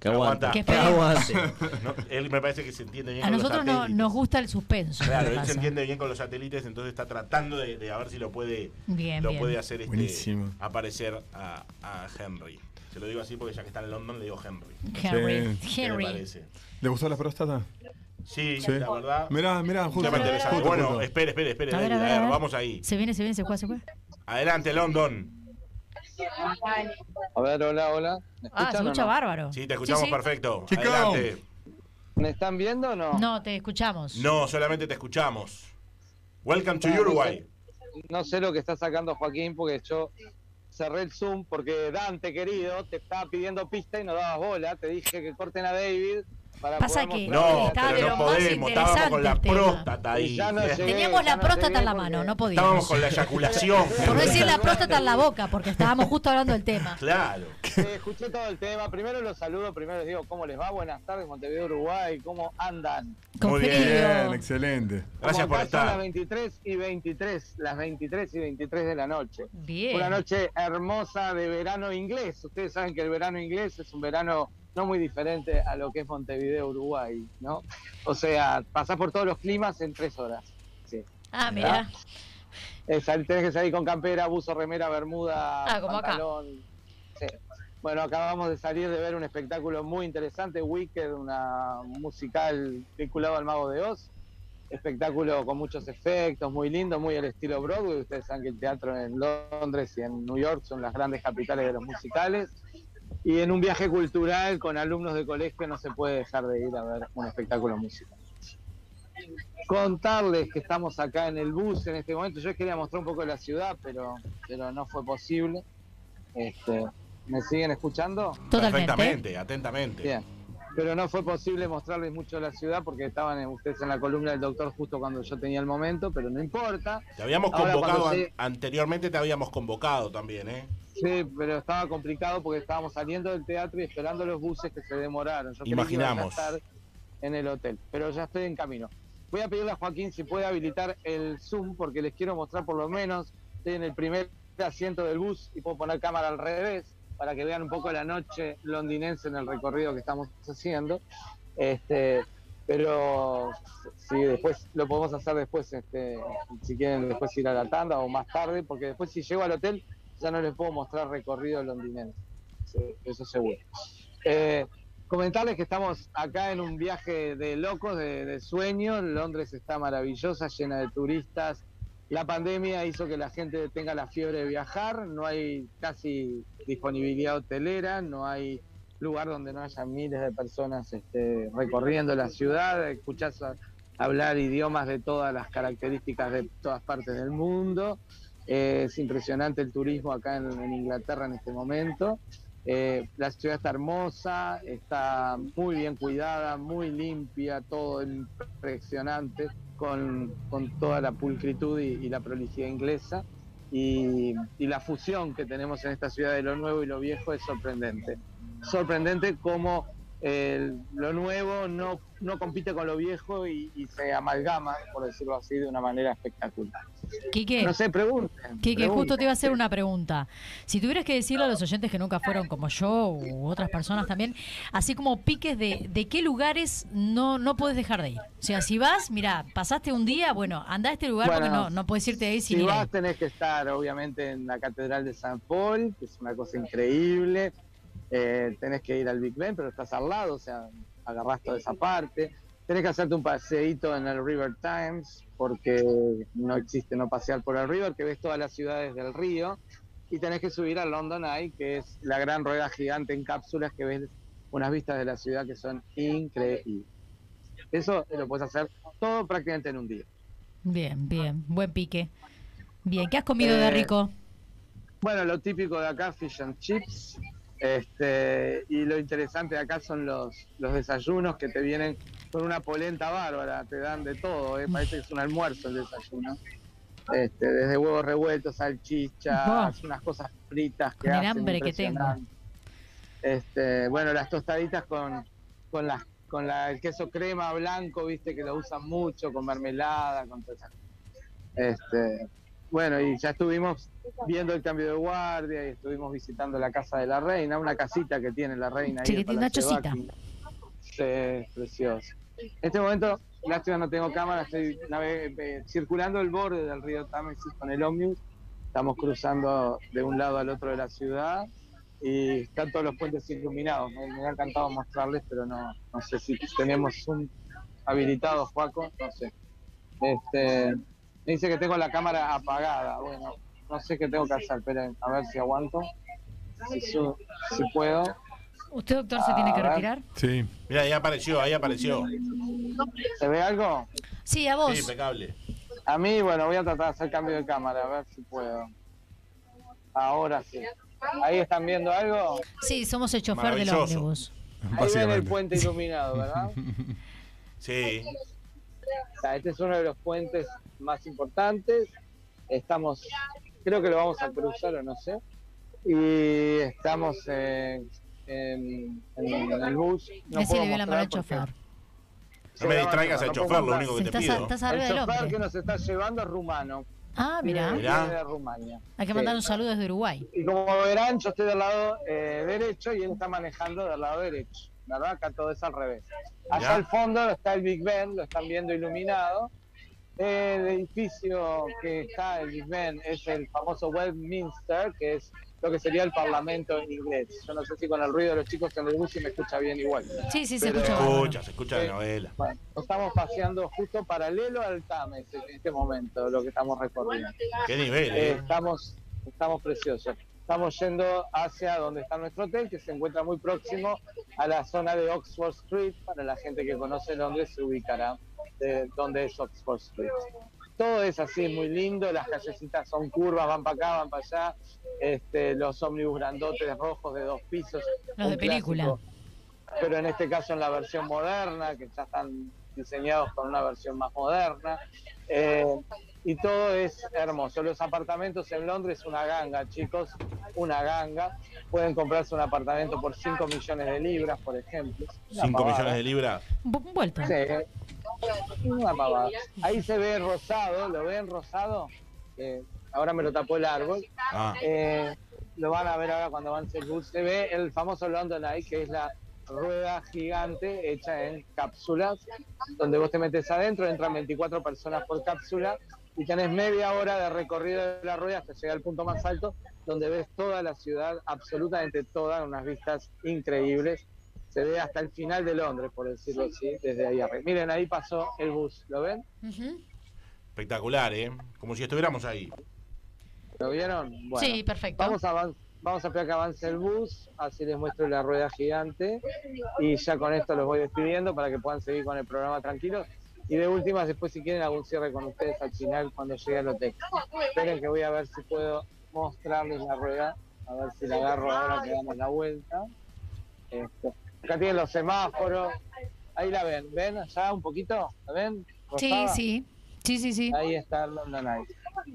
que. Aguanta. Que aguante. No, él me parece que se entiende bien A con los nosotros no, satélites. nos gusta el suspenso. Claro, ¿qué él se entiende bien con los satélites, entonces está tratando de, de a ver si lo puede, Bien, lo bien. puede hacer este, Buenísimo. aparecer a, a Henry. Se lo digo así porque ya que está en London le digo Henry. Henry. Sí. ¿Qué le Henry. ¿le gustó la próstata? Sí, Sí. la verdad. Mirá, mirá, justo. Bueno, espere, espere, espere. A ver, David, a ver, a ver. vamos ahí. Se viene, se viene, se juega, se juega. Adelante, London. A ver, hola, hola. ¿Me Ah, se o escucha no? bárbaro. Sí, te escuchamos sí. perfecto. Chico. Adelante. ¿Me están viendo o no? No, te escuchamos. No, solamente te escuchamos. Welcome to no Uruguay. No sé lo que está sacando Joaquín porque yo cerré el Zoom porque Dante, querido, te estaba pidiendo pista y no dabas bola. Te dije que corten a David para Pasa que- No, Estaba de pero lo no más podemos. Estábamos con la próstata ahí. No llegué, Teníamos la no próstata en la mano, no Estábamos podíamos. con la eyaculación. Por no decir la próstata en la boca, porque estábamos justo hablando del tema. Claro. Eh, escuché todo el tema. Primero los saludo, primero les digo cómo les va. Buenas tardes, Montevideo, Uruguay. ¿Cómo andan? Con Muy bien. frío. Bien, excelente. Gracias por acá son Las estar. 23 y 23, las 23 y 23 de la noche. Bien. Una noche hermosa de verano inglés. Ustedes saben que el verano inglés es un verano no muy diferente a lo que es Montevideo, Uruguay, ¿no? O sea, pasás por todos los climas en tres horas. Sí. Ah, mira. Tenés que salir con campera, buzo, remera, bermuda, Ah, como acá. pantalón. Sí. Bueno, acabamos de salir de ver un espectáculo muy interesante, Wicked, una musical vinculado al Mago de Oz. Espectáculo con muchos efectos, muy lindo, muy al estilo Broadway. Ustedes saben que el teatro en Londres y en New York son las grandes capitales de los musicales. Y en un viaje cultural con alumnos de colegio no se puede dejar de ir a ver un espectáculo musical contarles que estamos acá en el bus en este momento. Yo quería mostrar un poco de la ciudad, pero, pero no fue posible. Este, ¿Me siguen escuchando? Totalmente. Perfectamente, atentamente. Bien. Pero no fue posible mostrarles mucho de la ciudad porque estaban en- ustedes en la columna del doctor justo cuando yo tenía el momento, pero no importa. Te habíamos Ahora, convocado, anteriormente te habíamos convocado también, ¿eh? Sí, pero estaba complicado porque estábamos saliendo del teatro y esperando los buses que se demoraron. Yo creí que iban a Imaginamos. estar en el hotel, pero ya estoy en camino. Voy a pedirle a Joaquín si puede habilitar el Zoom porque les quiero mostrar por lo menos. Estoy en el primer asiento del bus y puedo poner cámara al revés para que vean un poco la noche londinense en el recorrido que estamos haciendo. Este, pero si después lo podemos hacer después, este, si quieren después ir a la tanda o más tarde, porque después si llego al hotel ya no les puedo mostrar recorrido londinense, Sí, eso seguro. Eh, comentarles que estamos acá en un viaje de locos, de, de sueños. Londres está maravillosa, llena de turistas. La pandemia hizo que la gente tenga la fiebre de viajar, no hay casi disponibilidad hotelera, no hay lugar donde no haya miles de personas este, recorriendo la ciudad, escuchás hablar idiomas de todas las características de todas partes del mundo. Es impresionante el turismo acá en, en Inglaterra en este momento. Eh, la ciudad está hermosa, está muy bien cuidada, muy limpia, todo impresionante, con, con toda la pulcritud y, y la prolijidad inglesa. Y, y la fusión que tenemos en esta ciudad de lo nuevo y lo viejo es sorprendente. Sorprendente cómo eh, lo nuevo no, no compite con lo viejo y, y se amalgama, por decirlo así, de una manera espectacular. Quique, No sé, pregunten. Quique, justo te iba a hacer una pregunta. Si tuvieras que decirle a los oyentes que nunca fueron como yo u otras personas también, así como piques de, de qué lugares no, no puedes dejar de ir. O sea, si vas, mira, pasaste un día, bueno, anda a este lugar porque no, no puedes irte de ahí sin Si ir ahí. vas tenés que estar obviamente en la Catedral de San Paul, que es una cosa increíble. Eh, tenés que ir al Big Ben, pero estás al lado, o sea, agarrás toda esa parte. Tenés que hacerte un paseíto en el River Times, porque no existe no pasear por el River, que ves todas las ciudades del río. Y tenés que subir al London Eye, que es la gran rueda gigante en cápsulas que ves unas vistas de la ciudad que son increíbles. Eso lo puedes hacer todo prácticamente en un día. Bien, bien, buen pique. Bien, ¿qué has comido de Eh, rico? Bueno, lo típico de acá, fish and chips. Este, y lo interesante de acá son los, los desayunos que te vienen con una polenta bárbara, te dan de todo, ¿eh? parece que es un almuerzo el desayuno. Este, desde huevos revueltos, salchichas, unas cosas fritas que Con el hacen hambre que tengo. Este, bueno, las tostaditas con, con, las, con la, el queso crema blanco, viste que lo usan mucho, con mermelada, con todas esas este, bueno, y ya estuvimos viendo el cambio de guardia y estuvimos visitando la casa de la reina, una casita que tiene la reina ahí. Tiene una chocita. Sí, precioso. En este momento, lástima no tengo cámara, estoy eh, circulando el borde del río Támesis con el ómnibus. Estamos cruzando de un lado al otro de la ciudad y están todos los puentes iluminados. Me, me ha encantado mostrarles, pero no, no sé si tenemos un habilitado, Juaco, no sé. Este, me dice que tengo la cámara apagada. Bueno, no sé qué tengo que hacer. Esperen, a ver si aguanto. Si, su- si puedo. ¿Usted, doctor, se tiene que retirar? Sí. Mira, ahí apareció, ahí apareció. ¿Se ve algo? Sí, a vos. Sí, impecable. A mí, bueno, voy a tratar de hacer cambio de cámara, a ver si puedo. Ahora sí. ¿Ahí están viendo algo? Sí, somos el chofer del ómnibus. Ahí ven el puente iluminado, ¿verdad? Sí. O sea, este es uno de los puentes más importantes. Estamos, creo que lo vamos a cruzar o no sé. Y estamos en, en- en el bus. No Así puedo le dio la mano al mostrar porque- chofer. No me distraigas al chofer, lo único que te pido. estás arriba El chofer hombre. que nos está llevando es rumano. Ah, mira. Viene Mirá. de Rumania. Hay que Sí. mandar un saludo desde Uruguay. Y como verán, yo estoy del lado eh, derecho y él está manejando del lado derecho. ¿Verdad? Acá todo es al revés. Allá al fondo está el Big Ben, lo están viendo iluminado. El edificio que está, el Big Ben, es el famoso Westminster, que es lo que sería el Parlamento inglés. Yo no sé si con el ruido de los chicos en el bus se me escucha bien igual. Sí, sí, se Pero- escucha. Se escucha, se escucha de novela. Bueno, estamos paseando justo paralelo al Tames en este momento, lo que estamos recorriendo. Qué nivel, Eh, eh. estamos, estamos preciosos. Estamos yendo hacia donde está nuestro hotel, que se encuentra muy próximo a la zona de Oxford Street. Para la gente que conoce Londres se ubicará de dónde es Oxford Street. Todo es así, muy lindo. Las callecitas son curvas, van para acá, van para allá. Este, los ómnibus grandotes rojos de dos pisos. Los de película. clásico, pero en este caso en la versión moderna, que ya están diseñados con una versión más moderna. Eh, y todo es hermoso. Los apartamentos en Londres, una ganga, chicos, una ganga. Pueden comprarse un apartamento por 5 millones de libras, por ejemplo. Una 5 pavada. millones de libras. Un vuelto. Sí, una pavada. Ahí se ve rosado, ¿lo ven rosado? Eh, ahora me lo tapó el árbol. Ah. Eh, lo van a ver ahora cuando avance el bus. Se ve el famoso London Eye, que es la rueda gigante hecha en cápsulas, donde vos te metes adentro, entran 24 personas por cápsula y tenés media hora de recorrido de la rueda hasta llegar al punto más alto, donde ves toda la ciudad, absolutamente toda, unas vistas increíbles. se ve hasta el final de Londres, por decirlo así, desde ahí arriba. Miren, ahí pasó el bus, ¿lo ven? Espectacular, ¿eh? Como si estuviéramos ahí. ¿Lo vieron? Bueno, Sí, perfecto. Vamos a, avan- vamos a esperar que avance el bus, así les muestro la rueda gigante y ya con esto los voy despidiendo para que puedan seguir con el programa tranquilos. Y de últimas, después si quieren algún cierre con ustedes al final cuando llegue al hotel. Esperen que voy a ver si puedo mostrarles la rueda, a ver si la agarro ahora que damos la vuelta. Este, acá tienen los semáforos, ahí la ven, ¿ven allá un poquito? ¿La ven? Sí, Rosada. sí. Sí, sí, sí. Ahí está London Eye.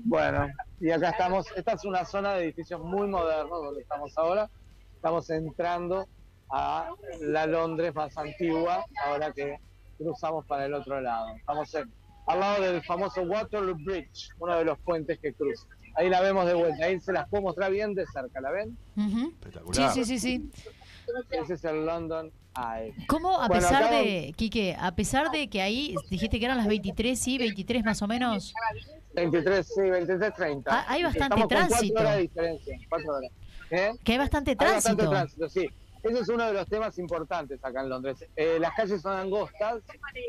Bueno, y acá estamos, esta es una zona de edificios muy modernos donde estamos ahora. Estamos entrando a la Londres más antigua, ahora que cruzamos para el otro lado. Estamos en- al lado del famoso Waterloo Bridge, uno de los puentes que cruza. Ahí la vemos de vuelta, ahí se las puedo mostrar bien de cerca, ¿la ven? Ujú. Sí, sí, sí, sí. Ese es el London Eye. ¿Cómo, a Bueno, pesar de, Quique, a pesar de que ahí dijiste que eran las 23, sí, 23 más o menos? 23, sí, 23, 30. Ah, hay bastante Estamos con cuatro tránsito. horas de diferencia, cuatro horas. ¿Eh? Que hay bastante Hay tránsito. bastante tránsito, sí. Ese es uno de los temas importantes acá en Londres. Eh, las calles son angostas,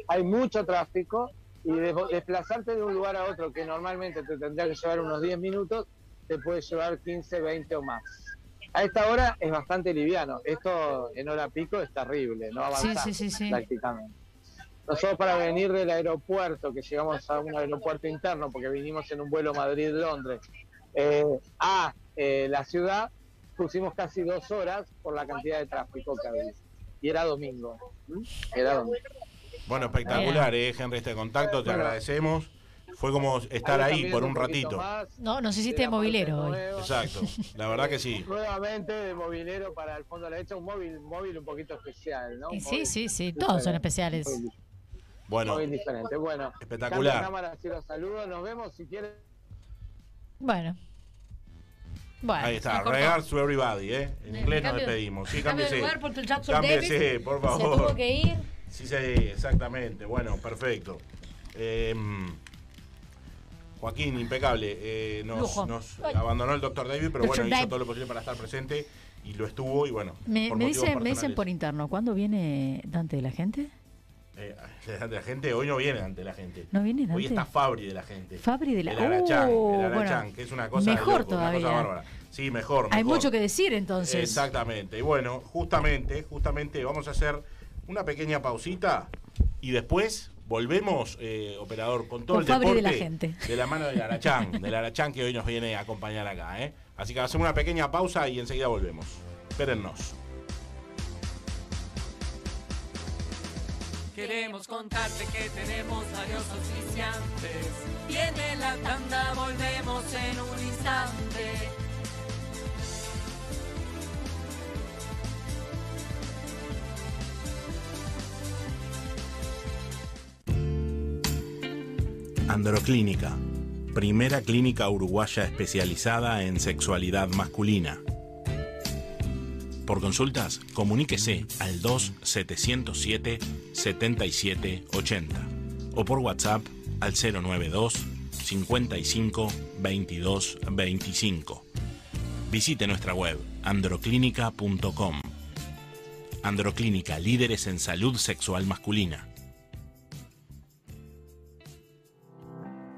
hay mucho tráfico y de- desplazarte de un lugar a otro que normalmente te tendría que llevar unos 10 minutos, te puede llevar 15, 20 o más. A esta hora es bastante liviano. Esto en hora pico es terrible, no sí, sí, sí. prácticamente. Nosotros para venir del aeropuerto, que llegamos a un aeropuerto interno, porque vinimos en un vuelo Madrid-Londres, eh, a eh, la ciudad, pusimos casi dos horas por la cantidad de tráfico que había. Y era domingo. ¿m? Era domingo. Bueno, espectacular, ¿eh, Henry, este contacto. Te agradecemos. Fue como estar Ahí por un ratito. más. No, nos hiciste de movilero hoy. Exacto. La verdad que sí. Nuevamente de movilero para el fondo de la derecha, un móvil, móvil un poquito especial, ¿no? Un Sí, sí, sí, todos son especiales. Móvil- Bueno, móvil diferente. Bueno, Espectacular. cámara, así los saludo. Nos vemos si quieren. Bueno. Bueno, ahí está. se. Regards to everybody, ¿eh? En inglés nos cambio- despedimos. Sí, cámbiese. lugar Jackson Cámbiese, Davis por Se favor. tuvo que ir. Sí, sí, exactamente. Bueno, perfecto. Eh, Joaquín, impecable. Eh, nos, Lujo. nos Ay. abandonó el doctor David, pero Dr. bueno, hizo todo lo posible para estar presente y lo estuvo y bueno. Me, por me dicen, me dicen por interno, ¿cuándo viene Dante de la gente? Eh, ante la gente, hoy no viene ante la gente. ¿No viene? Hoy está Fabri de la gente. Fabri de la El Arachán, Oh, el Arachán, bueno, que es una cosa de mejor loco, una todavía. cosa bárbara. Sí, mejor, Hay mejor. mucho que decir entonces. Exactamente. Y bueno, justamente, justamente vamos a hacer una pequeña pausita y después volvemos, eh, operador, con todo Con el Fabri de deporte la gente. de la mano del Arachán, del Arachán que hoy nos viene a acompañar acá. ¿eh? Así que hacemos una pequeña pausa y enseguida volvemos. Espérennos. Queremos contarte que tenemos varios oficiantes. Viene la tanda, volvemos en un instante. Androclínica, primera clínica uruguaya especializada en sexualidad masculina. Por consultas, comuníquese al 2707-7780 o por WhatsApp al 092 55 22 25. Visite nuestra web androclínica.com. Androclínica, líderes en salud sexual masculina.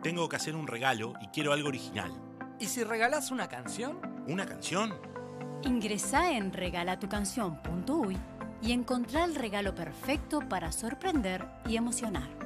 Tengo que hacer un regalo y quiero algo original. ¿Y si regalás una canción? ¿Una canción? Ingresá en regalatucanción.uy y encontrá el regalo perfecto para sorprender y emocionar.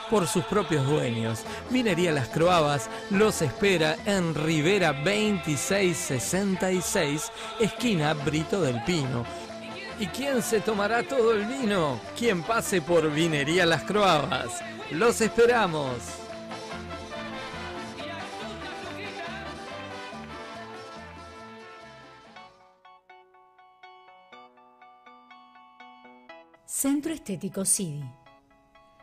por sus propios dueños. Minería Las Croabas los espera en Rivera 2666, esquina Brito del Pino. ¿Y quién se tomará todo el vino? Quien pase por Vinería Las Croabas. Los esperamos. Centro Estético CIDI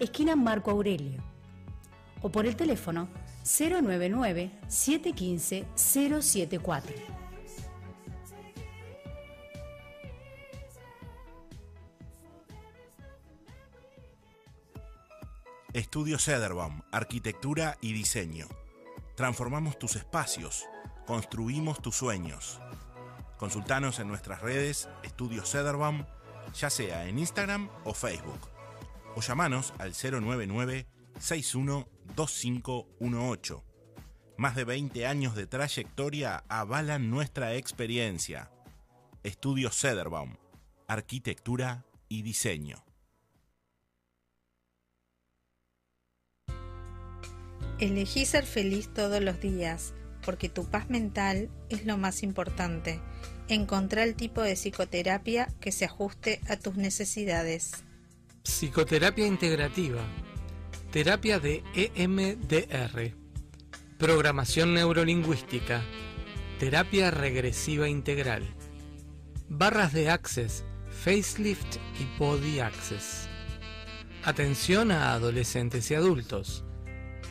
esquina Marco Aurelio. O por el teléfono 099 715 074. Estudio Cederbaum, Arquitectura y Diseño. Transformamos tus espacios, construimos tus sueños. Consultanos en nuestras redes Estudio Cederbaum, ya sea en Instagram o Facebook. O llamanos al 099-612518. Más de 20 años de trayectoria avalan nuestra experiencia. Estudio Cederbaum, Arquitectura y Diseño. Elegí ser feliz todos los días, porque tu paz mental es lo más importante. Encontrá el tipo de psicoterapia que se ajuste a tus necesidades. Psicoterapia integrativa. Terapia de EMDR. Programación neurolingüística. Terapia regresiva integral. Barras de Access, Facelift y Body Access. Atención a adolescentes y adultos.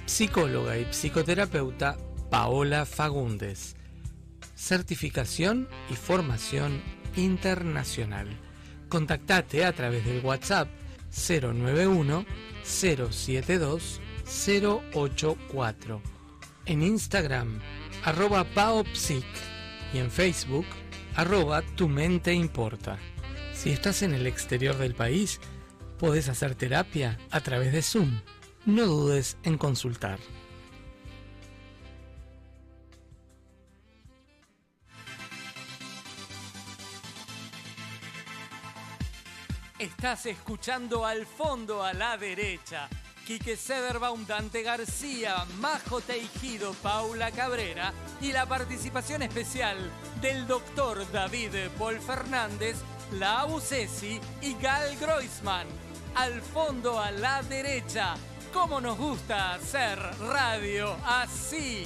Psicóloga y psicoterapeuta Paola Fagundes. Certificación y formación internacional. Contactate a través del WhatsApp 091 072 084. En Instagram, arroba paopsic y en Facebook, arroba tu mente importa. Si estás en el exterior del país, podés hacer terapia a través de Zoom. No dudes en consultar. Estás escuchando al fondo a la derecha. Quique Sederbaum, Dante García, Majo Teijido, Paula Cabrera y la participación especial del doctor David Paul Fernández, la Abusesi y Gal Groisman. Al fondo a la derecha. ¿Cómo nos gusta hacer radio así?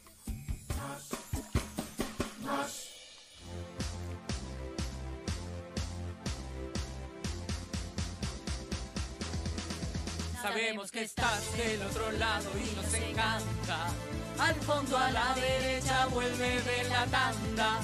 Sabemos que estás del otro lado y nos encanta. Al fondo a la derecha vuelve de la tanda.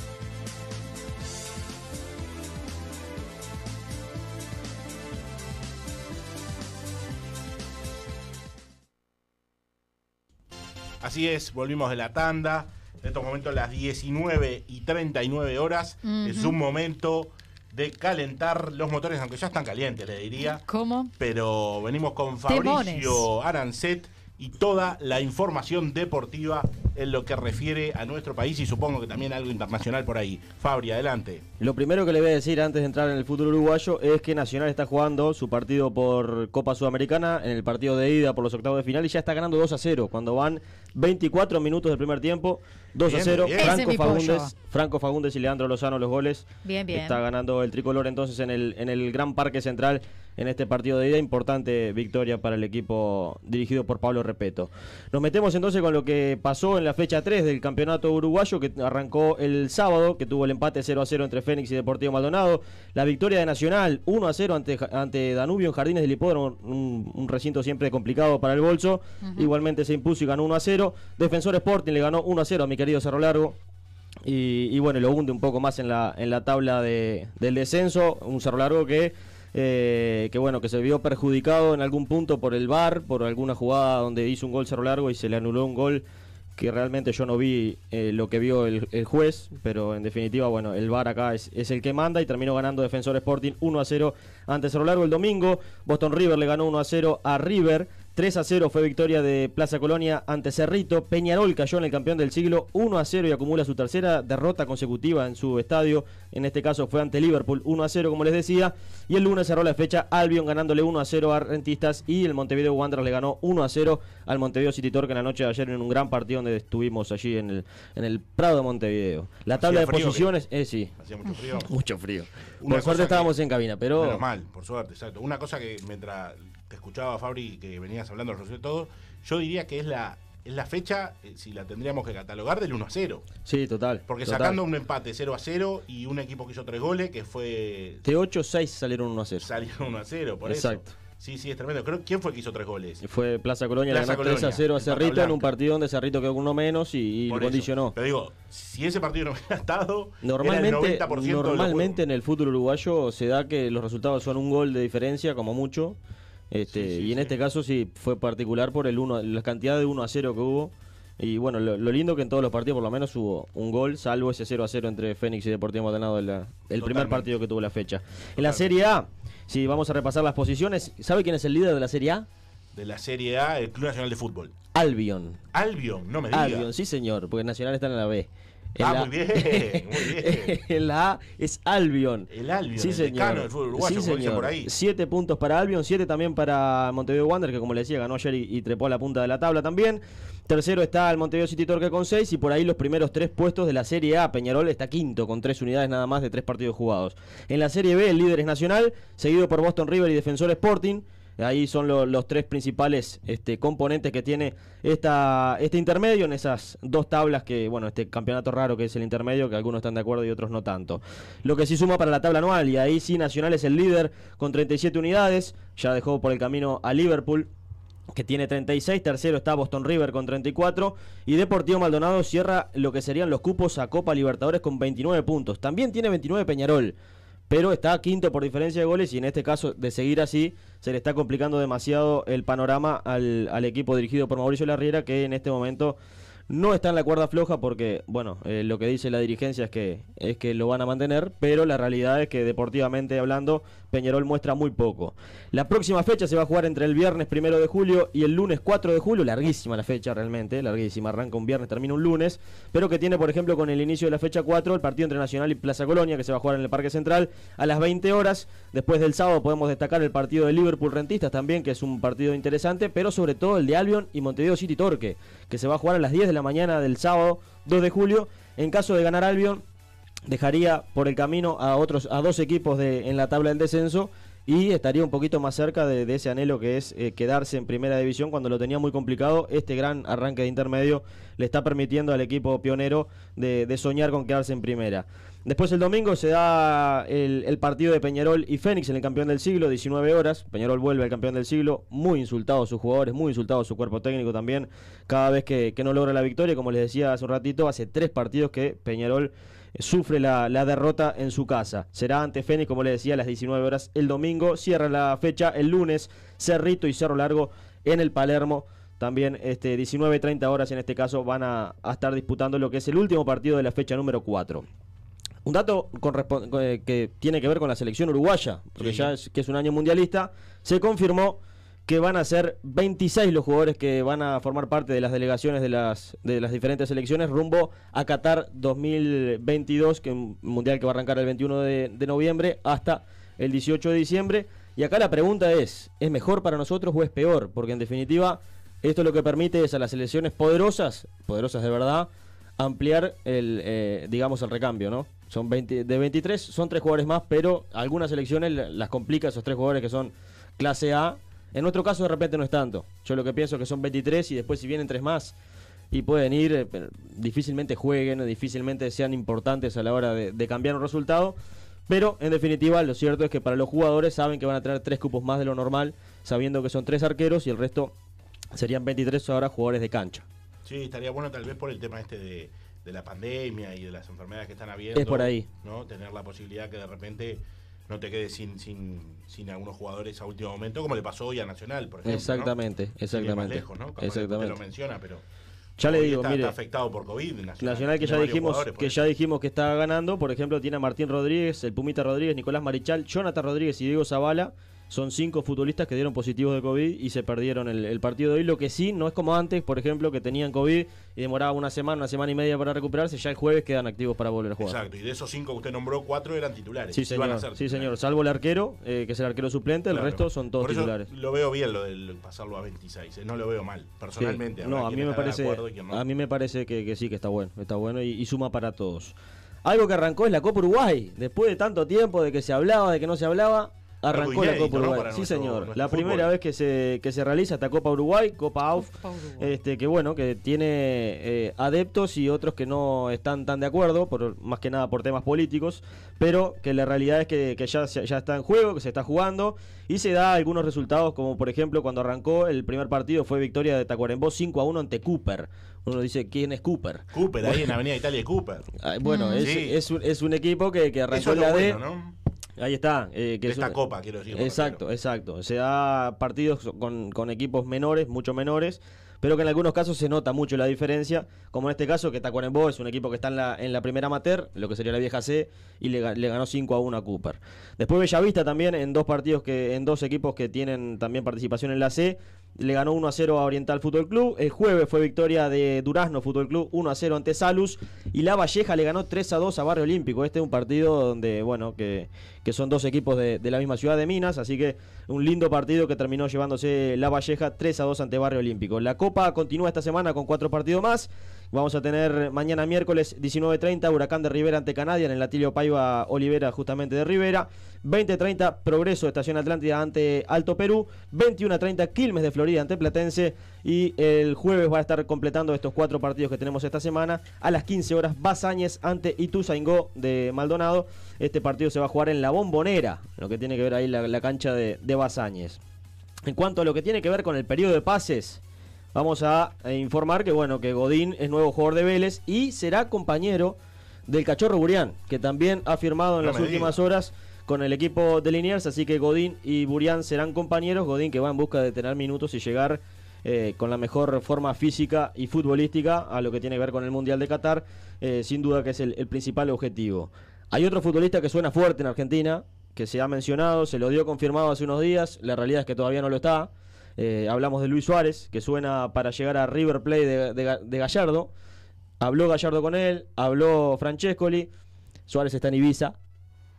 Así es, volvimos de la tanda. En estos momentos las 19 y 39 horas. Es Ujú. un momento de calentar los motores, aunque ya están calientes, le diría. ¿Cómo? Pero venimos con Fabricio Arancet y toda la información deportiva en lo que refiere a nuestro país y supongo que también algo internacional por ahí. Fabri, adelante. Lo primero que le voy a decir antes de entrar en el fútbol uruguayo es que Nacional está jugando su partido por Copa Sudamericana en el partido de ida por los octavos de final y ya está ganando 2 a 0 cuando van 24 minutos del primer tiempo. 2 a Bien, 0. bien. Ese es Franco. Fagundes, Franco Fagundes y Leandro Lozano los goles. Bien, bien. Está ganando el tricolor entonces en el, en el Gran Parque Central en este partido de ida. Importante victoria para el equipo dirigido por Pablo Repeto. Nos metemos entonces con lo que pasó en la fecha 3 del campeonato uruguayo que arrancó el sábado, que tuvo el empate 0 a 0 entre Fénix y Deportivo Maldonado. La victoria de Nacional 1 a 0 ante, ante Danubio en Jardines del Hipódromo, un, un recinto siempre complicado para el bolso. Igualmente se impuso y ganó 1 a 0. Defensor Sporting le ganó 1 a 0 a mi querido Cerro Largo. Y, y bueno, lo hunde un poco más en la, en la tabla de, del descenso. Un Cerro Largo que, eh, que bueno, que se vio perjudicado en algún punto por el VAR, por alguna jugada donde hizo un gol Cerro Largo y se le anuló un gol que realmente yo no vi eh, lo que vio el, juez, pero en definitiva, bueno, el VAR acá es, es el que manda y terminó ganando Defensor Sporting 1 a 0 ante Cerro Largo el domingo. Boston River le ganó 1 a 0 a River. 3 a 0 fue victoria de Plaza Colonia ante Cerrito. Peñarol cayó en el campeón del siglo 1 a 0 y acumula su tercera derrota consecutiva en su estadio. En este caso fue ante Liverpool 1 a 0, como les decía. Y el lunes cerró la fecha Albion ganándole 1 a 0 a Rentistas y el Montevideo Wanderers le ganó 1 a 0 al Montevideo City Torque en la noche de ayer en un gran partido donde estuvimos allí en el, en el Prado de Montevideo. La tabla de Hacía frío, posiciones, eh, sí. Hacía mucho frío. Mucho frío. Una Por suerte estábamos que- en cabina, pero. Menos mal, por suerte, exacto. Una cosa que mientras te escuchaba, Fabri, que venías hablando de de todo, yo diría que es la, es la fecha, eh, si la tendríamos que catalogar, del 1 a 0. Sí, total. Porque total. sacando un empate 0 a 0 y un equipo que hizo tres goles, que fue. De 8 6 salieron 1 a 0. Salieron 1 a 0, por Exacto. eso. Sí, sí, es tremendo. Creo, ¿Quién fue que hizo tres goles? Fue Plaza Colonia, Plaza ganó 3 a Colonia, 0 a Cerrito en un partido donde Cerrito quedó uno menos y, y lo condicionó. Pero digo, si ese partido no hubiera estado, Normalmente, era el 90% de los normalmente en el fútbol uruguayo se da que los resultados son un gol de diferencia, como mucho. Este, y en este caso sí fue particular por el uno, la cantidad de 1 a 0 que hubo. Y bueno, lo, lo lindo que en todos los partidos por lo menos hubo un gol, salvo ese 0 a 0 entre Fénix y Deportivo Maldonado, el, el primer partido que tuvo la fecha. En la Serie A, si vamos a repasar las posiciones, ¿sabe quién es el líder de la Serie A? De la Serie A, el Club Nacional de Fútbol. Albion. Albion, no me digas. Albion, sí señor, porque Nacional está en la B. Ah, la- muy bien, muy bien. en la A es Albion. El Albion, sí, el señor. del fútbol uruguayo, Sí, por ahí. Siete puntos para Albion, siete también para Montevideo Wander, que como le decía, ganó ayer y, y trepó a la punta de la tabla también. Tercero está el Montevideo City Torque con seis y por ahí los primeros tres puestos de la Serie A. Peñarol está quinto con tres unidades nada más de tres partidos jugados. En la Serie B el líder es Nacional, seguido por Boston River y Defensor Sporting. Ahí son lo- los tres principales este, componentes que tiene esta, este intermedio en esas dos tablas que, bueno, este campeonato raro que es el intermedio, que algunos están de acuerdo y otros no tanto. Lo que sí suma para la tabla anual, y ahí sí Nacional es el líder con 37 unidades, ya dejó por el camino a Liverpool que tiene 36, tercero está Boston River con 34 y Deportivo Maldonado cierra lo que serían los cupos a Copa Libertadores con 29 puntos. También tiene 29 Peñarol, pero está quinto por diferencia de goles y en este caso de seguir así se le está complicando demasiado el panorama al, al equipo dirigido por Mauricio Larriera que en este momento no está en la cuerda floja porque, bueno, eh, lo que dice la dirigencia es que, es que lo van a mantener, pero la realidad es que deportivamente hablando, Peñarol muestra muy poco. La próxima fecha se va a jugar entre el viernes primero de julio y el lunes 4 de julio, larguísima la fecha realmente, larguísima, arranca un viernes, termina un lunes, pero que tiene, por ejemplo, con el inicio de la fecha 4, el partido entre Nacional y Plaza Colonia, que se va a jugar en el Parque Central a las 20 horas. Después del sábado podemos destacar el partido de Liverpool Rentistas también, que es un partido interesante, pero sobre todo el de Albion y Montevideo City Torque, que se va a jugar a las 10 de la mañana del sábado 2 de julio. En caso de ganar Albion, dejaría por el camino a otros a dos equipos de, en la tabla del descenso y estaría un poquito más cerca de, ese anhelo que es eh, quedarse en primera división cuando lo tenía muy complicado. Este gran arranque de intermedio le está permitiendo al equipo pionero de, de soñar con quedarse en primera. Después el domingo se da el, el partido de Peñarol y Fénix en el campeón del siglo, 19 horas. Peñarol vuelve al campeón del siglo, muy insultados sus jugadores, muy insultados su cuerpo técnico también, cada vez que, que no logra la victoria. Como les decía hace un ratito, hace tres partidos que Peñarol sufre la, la derrota en su casa. Será ante Fénix, como les decía, a las 19 horas el domingo. Cierra la fecha el lunes, Cerrito y Cerro Largo en el Palermo. También este, 19-30 horas en este caso van a, a estar disputando lo que es el último partido de la fecha número 4. Un dato con respon- con- eh, que tiene que ver con la selección uruguaya, porque Sí. ya es, que es un año mundialista, se confirmó que van a ser 26 los jugadores que van a formar parte de las delegaciones de las, de las diferentes selecciones rumbo a Qatar 2022, que es un mundial que va a arrancar el 21 de, noviembre hasta el 18 de diciembre. Y acá la pregunta es, ¿es mejor para nosotros o es peor? Porque en definitiva, esto lo que permite es a las selecciones poderosas, poderosas de verdad, ampliar el, eh, digamos, el recambio, ¿no? Son 20, de 23, son tres jugadores más, pero algunas selecciones la- las complica esos tres jugadores que son clase A. En nuestro caso de repente no es tanto. Yo lo que pienso es que son 23 y después si vienen tres más y pueden ir, eh, difícilmente jueguen, difícilmente sean importantes a la hora de, de cambiar un resultado. Pero en definitiva lo cierto es que para los jugadores saben que van a tener tres cupos más de lo normal, sabiendo que son tres arqueros y el resto serían 23 ahora jugadores de cancha. Sí, estaría bueno tal vez por el tema este de, de la pandemia y de las enfermedades que están habiendo. Es por ahí. ¿no? Tener la posibilidad que de repente no te quedes sin, sin, sin algunos jugadores a último momento, como le pasó hoy a Nacional, por ejemplo. ¿no? Exactamente, más exactamente. lejos, ¿no? Exactamente. Te lo menciona, pero. Ya le digo, está, mire, está afectado por COVID. Nacional, Nacional que ya dijimos que ya dijimos que está ganando, por ejemplo, tiene a Martín Rodríguez, el Pumita Rodríguez, Nicolás Marichal, Jonathan Rodríguez y Diego Zavala. Son cinco futbolistas que dieron positivos de COVID y se perdieron el, el partido de hoy. Lo que sí, no es como antes, por ejemplo, que tenían COVID y demoraba una semana, una semana y media para recuperarse. Ya el jueves quedan activos para volver a jugar. Exacto, y de esos cinco que usted nombró, cuatro eran titulares. Sí, a señor. ser Sí, señor. Salvo el arquero, eh, que es el arquero suplente, el resto son todos Por eso titulares. Lo veo bien lo del pasarlo a 26. eh, No lo veo mal, personalmente. Sí. No, a mí me parece, no. a mí me parece que, que sí, que está bueno, está bueno y, y suma para todos. Algo que arrancó es la Copa Uruguay. Después de tanto tiempo de que se hablaba, de que no se hablaba, arrancó la Copa. Uruguay. sí, nuestro- señor. nuestro La fútbol. primera vez que se, que se realiza esta Copa Uruguay, Copa AUF, este, que bueno, que tiene eh, adeptos y otros que no están tan de acuerdo, por, más que nada por temas políticos, pero que la realidad es que, que ya, se- ya está en juego, que se está jugando y se da algunos resultados, como por ejemplo cuando arrancó el primer partido fue victoria de Tacuarembó 5 a 1 ante Cooper. Uno dice, ¿quién es Cooper? Cooper, ahí en Avenida Italia, Cooper. Bueno, es, Sí. es, un, es un equipo que, que arrancó la D. bueno, ¿no? Ahí está. eh, que De es esta un- copa, quiero decir, Exacto, exacto. Se da partidos con, con equipos menores, mucho menores, pero que en algunos casos se nota mucho la diferencia, como en este caso que Tacuarembó es un equipo que está en la, en la primera amateur, lo que sería la vieja C, y le ganó 5 a 1 a Cooper. Después Bellavista también en dos partidos que, en dos equipos que tienen también participación en la C, le ganó 1 a 0 a Oriental Fútbol Club. El jueves fue victoria de Durazno Fútbol Club 1 a 0 ante Salus. Y La Valleja le ganó 3 a 2 a Barrio Olímpico. Este es un partido donde, bueno, que, que son dos equipos de, de la misma ciudad de Minas. Así que un lindo partido que terminó llevándose La Valleja 3 a 2 ante Barrio Olímpico. La Copa continúa esta semana con cuatro partidos más. Vamos a tener mañana miércoles 19.30 Huracán de Rivera ante Canadian en la Tilio Paiva Olivera justamente de Rivera. 20.30 Progreso Estación Atlántida ante Alto Perú. 21.30 Quilmes de Florida ante Platense. Y el jueves va a estar completando estos cuatro partidos que tenemos esta semana. A las 15 horas Basáñez ante Ituzaingó de Maldonado. Este partido se va a jugar en la Bombonera, lo que tiene que ver ahí la, la cancha de, de Basáñez. En cuanto a lo que tiene que ver con el periodo de pases, vamos a informar que bueno, que Godín es nuevo jugador de Vélez y será compañero del Cachorro Burián, que también ha firmado en No las últimas horas con el equipo de Liniers, así que Godín y Burián serán compañeros, Godín que va en busca de tener minutos y llegar eh, con la mejor forma física y futbolística a lo que tiene que ver con el Mundial de Qatar, eh, sin duda que es el, principal objetivo. Hay otro futbolista que suena fuerte en Argentina, que se ha mencionado, se lo dio confirmado hace unos días, la realidad es que todavía no lo está. Eh, hablamos de Luis Suárez, que suena para llegar a River Plate de, de de Gallardo. Habló Gallardo con él, habló Francescoli. Suárez está en Ibiza,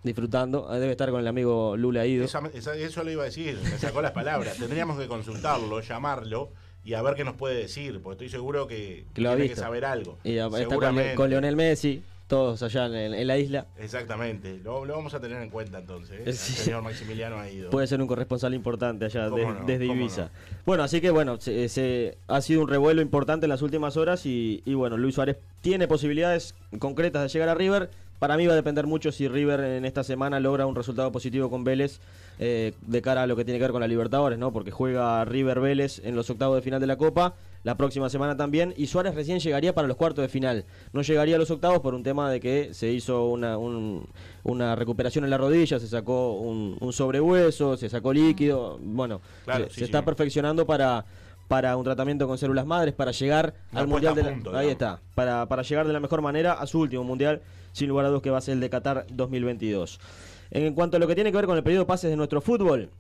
disfrutando. Eh, Debe estar con el amigo Lula Ido. Esa- esa- eso le iba a decir, me sacó las palabras. Tendríamos que consultarlo, llamarlo y a ver qué nos puede decir, porque estoy seguro que, Que lo tiene que saber algo. Y está con, Seguramente. Le- con Leonel Messi, todos allá en, en la isla. Exactamente, lo, lo vamos a tener en cuenta entonces. ¿eh? Sí. El señor Maximiliano ha ido. Puede ser un corresponsal importante allá ¿Cómo de- no? desde ¿Cómo Ibiza. Bueno, así que bueno, se, se- ha sido un revuelo importante en las últimas horas y, y bueno, Luis Suárez tiene posibilidades concretas de llegar a River. Para mí va a depender mucho si River en esta semana logra un resultado positivo con Vélez eh, de cara a lo que tiene que ver con la Libertadores, ¿no? Porque juega River Vélez en los octavos de final de la Copa, la próxima semana también, y Suárez recién llegaría para los cuartos de final. No llegaría a los octavos por un tema de que se hizo una, un- una recuperación en la rodilla, se sacó un, un sobrehueso, se sacó líquido, bueno, Claro, se, sí, se sí. está perfeccionando para para un tratamiento con células madres para llegar al mundial de la- punto, ahí digamos. está para, para llegar de la mejor manera a su último mundial sin lugar a dudas que va a ser el de Qatar 2022 en cuanto a lo que tiene que ver con el periodo de pases de nuestro fútbol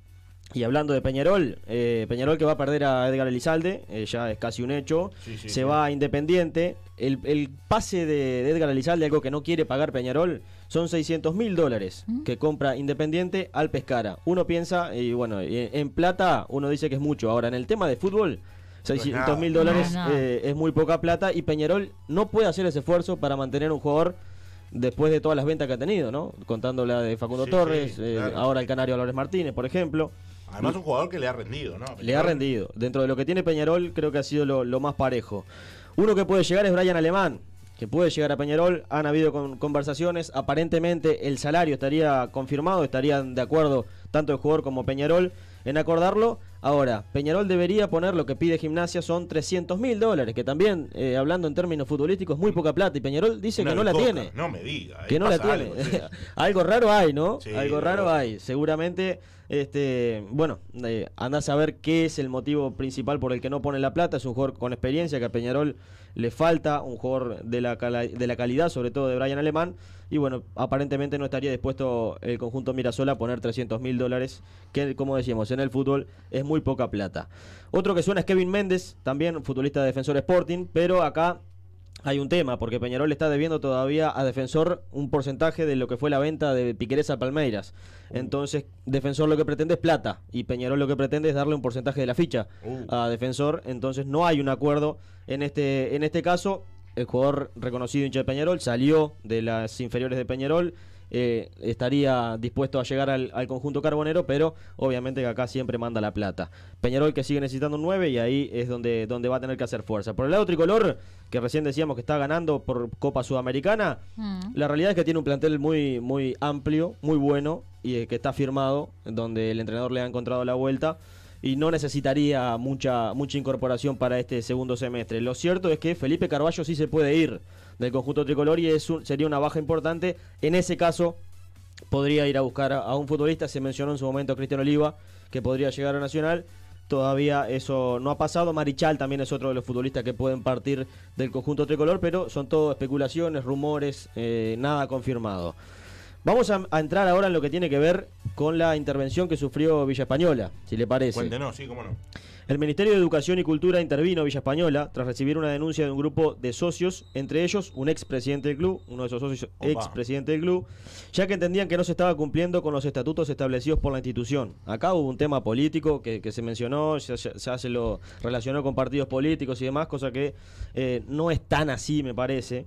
y hablando de Peñarol, eh, Peñarol que va a perder a Edgar Elizalde, eh, ya es casi un hecho, Sí, sí, se sí. va a Independiente. El, el pase de, de Edgar Elizalde, algo que no quiere pagar Peñarol, son 600 mil dólares que compra Independiente al Pescara. Uno piensa, y bueno, en plata uno dice que es mucho. Ahora, en el tema de fútbol, 600 mil dólares No eh, es muy poca plata y Peñarol no puede hacer ese esfuerzo para mantener un jugador después de todas las ventas que ha tenido, ¿no? Contando la de Facundo Sí, Torres, sí, eh, claro. ahora el canario Álvarez Martínez, por ejemplo. Además, un jugador que le ha rendido, ¿no? Le ha rendido. Dentro de lo que tiene Peñarol, creo que ha sido lo, lo más parejo. Uno que puede llegar es Brian Alemán, que puede llegar a Peñarol. Han habido con- conversaciones. Aparentemente, el salario estaría confirmado, estarían de acuerdo tanto el jugador como Peñarol en acordarlo. Ahora, Peñarol debería poner lo que pide Gimnasia son 300 mil dólares, que también, eh, hablando en términos futbolísticos, es muy poca plata. Y Peñarol dice Una que no la tiene. No me diga. Que eh, no la tiene. algo, sí. Algo raro hay, ¿no? Sí, Algo raro hay. Seguramente, este, bueno, eh, anda a saber qué es el motivo principal por el que no pone la plata. Es un jugador con experiencia que a Peñarol le falta, un jugador de la, de la calidad, sobre todo de Brian Alemán. Y bueno, aparentemente no estaría dispuesto el conjunto Mirasola a poner 300 mil dólares, que como decíamos, en el fútbol es muy poca plata. Otro que suena es Kevin Méndez, también futbolista de Defensor Sporting, pero acá hay un tema, porque Peñarol está debiendo todavía a Defensor un porcentaje de lo que fue la venta de Piquerés a Palmeiras. Entonces, Defensor lo que pretende es plata y Peñarol lo que pretende es darle un porcentaje de la ficha Uh. a Defensor. Entonces, no hay un acuerdo en este, en este caso. El jugador reconocido hincha de Peñarol salió de las inferiores de Peñarol. Eh, estaría dispuesto a llegar al, al conjunto carbonero, pero obviamente que acá siempre manda la plata. Peñarol que sigue necesitando un 9 y ahí es donde, donde va a tener que hacer fuerza. Por el lado tricolor, que recién decíamos que está ganando por Copa Sudamericana, la realidad es que tiene un plantel muy, muy amplio, muy bueno y que está firmado, donde el entrenador le ha encontrado la vuelta y no necesitaría mucha, mucha incorporación para este segundo semestre. Lo cierto es que Felipe Carballo sí se puede ir del conjunto tricolor y es un- sería una baja importante. En ese caso, podría ir a buscar a, un futbolista. Se mencionó en su momento Cristian Oliva, que podría llegar a Nacional. Todavía eso no ha pasado. Marichal también es otro de los futbolistas que pueden partir del conjunto tricolor, pero son todo especulaciones, rumores, eh, nada confirmado. Vamos a, a entrar ahora en lo que tiene que ver con la intervención que sufrió Villa Española, si le parece. Cuéntenos, sí, cómo no. El Ministerio de Educación y Cultura intervino a Villa Española tras recibir una denuncia de un grupo de socios, entre ellos un expresidente del club, uno de esos socios expresidente del club, ya que entendían que no se estaba cumpliendo con los estatutos establecidos por la institución. Acá hubo un tema político que, que se mencionó, ya, ya- ya se lo relacionó con partidos políticos y demás, cosa que eh, no es tan así, me parece.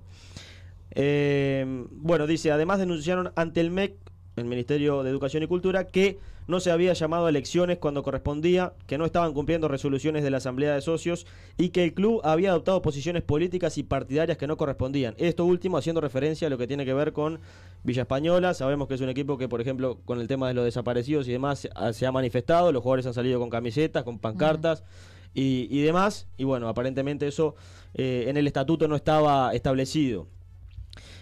Eh, bueno, dice, además denunciaron ante el MEC, el Ministerio de Educación y Cultura, que no se había llamado a elecciones cuando correspondía, que no estaban cumpliendo resoluciones de la Asamblea de Socios y que el club había adoptado posiciones políticas y partidarias que no correspondían. Esto último haciendo referencia a lo que tiene que ver con Villa Española. Sabemos que es un equipo que, por ejemplo, con el tema de los desaparecidos y demás, se ha- manifestado. Los jugadores han salido con camisetas, con pancartas y, y demás. Y bueno, aparentemente eso eh, en el estatuto no estaba establecido.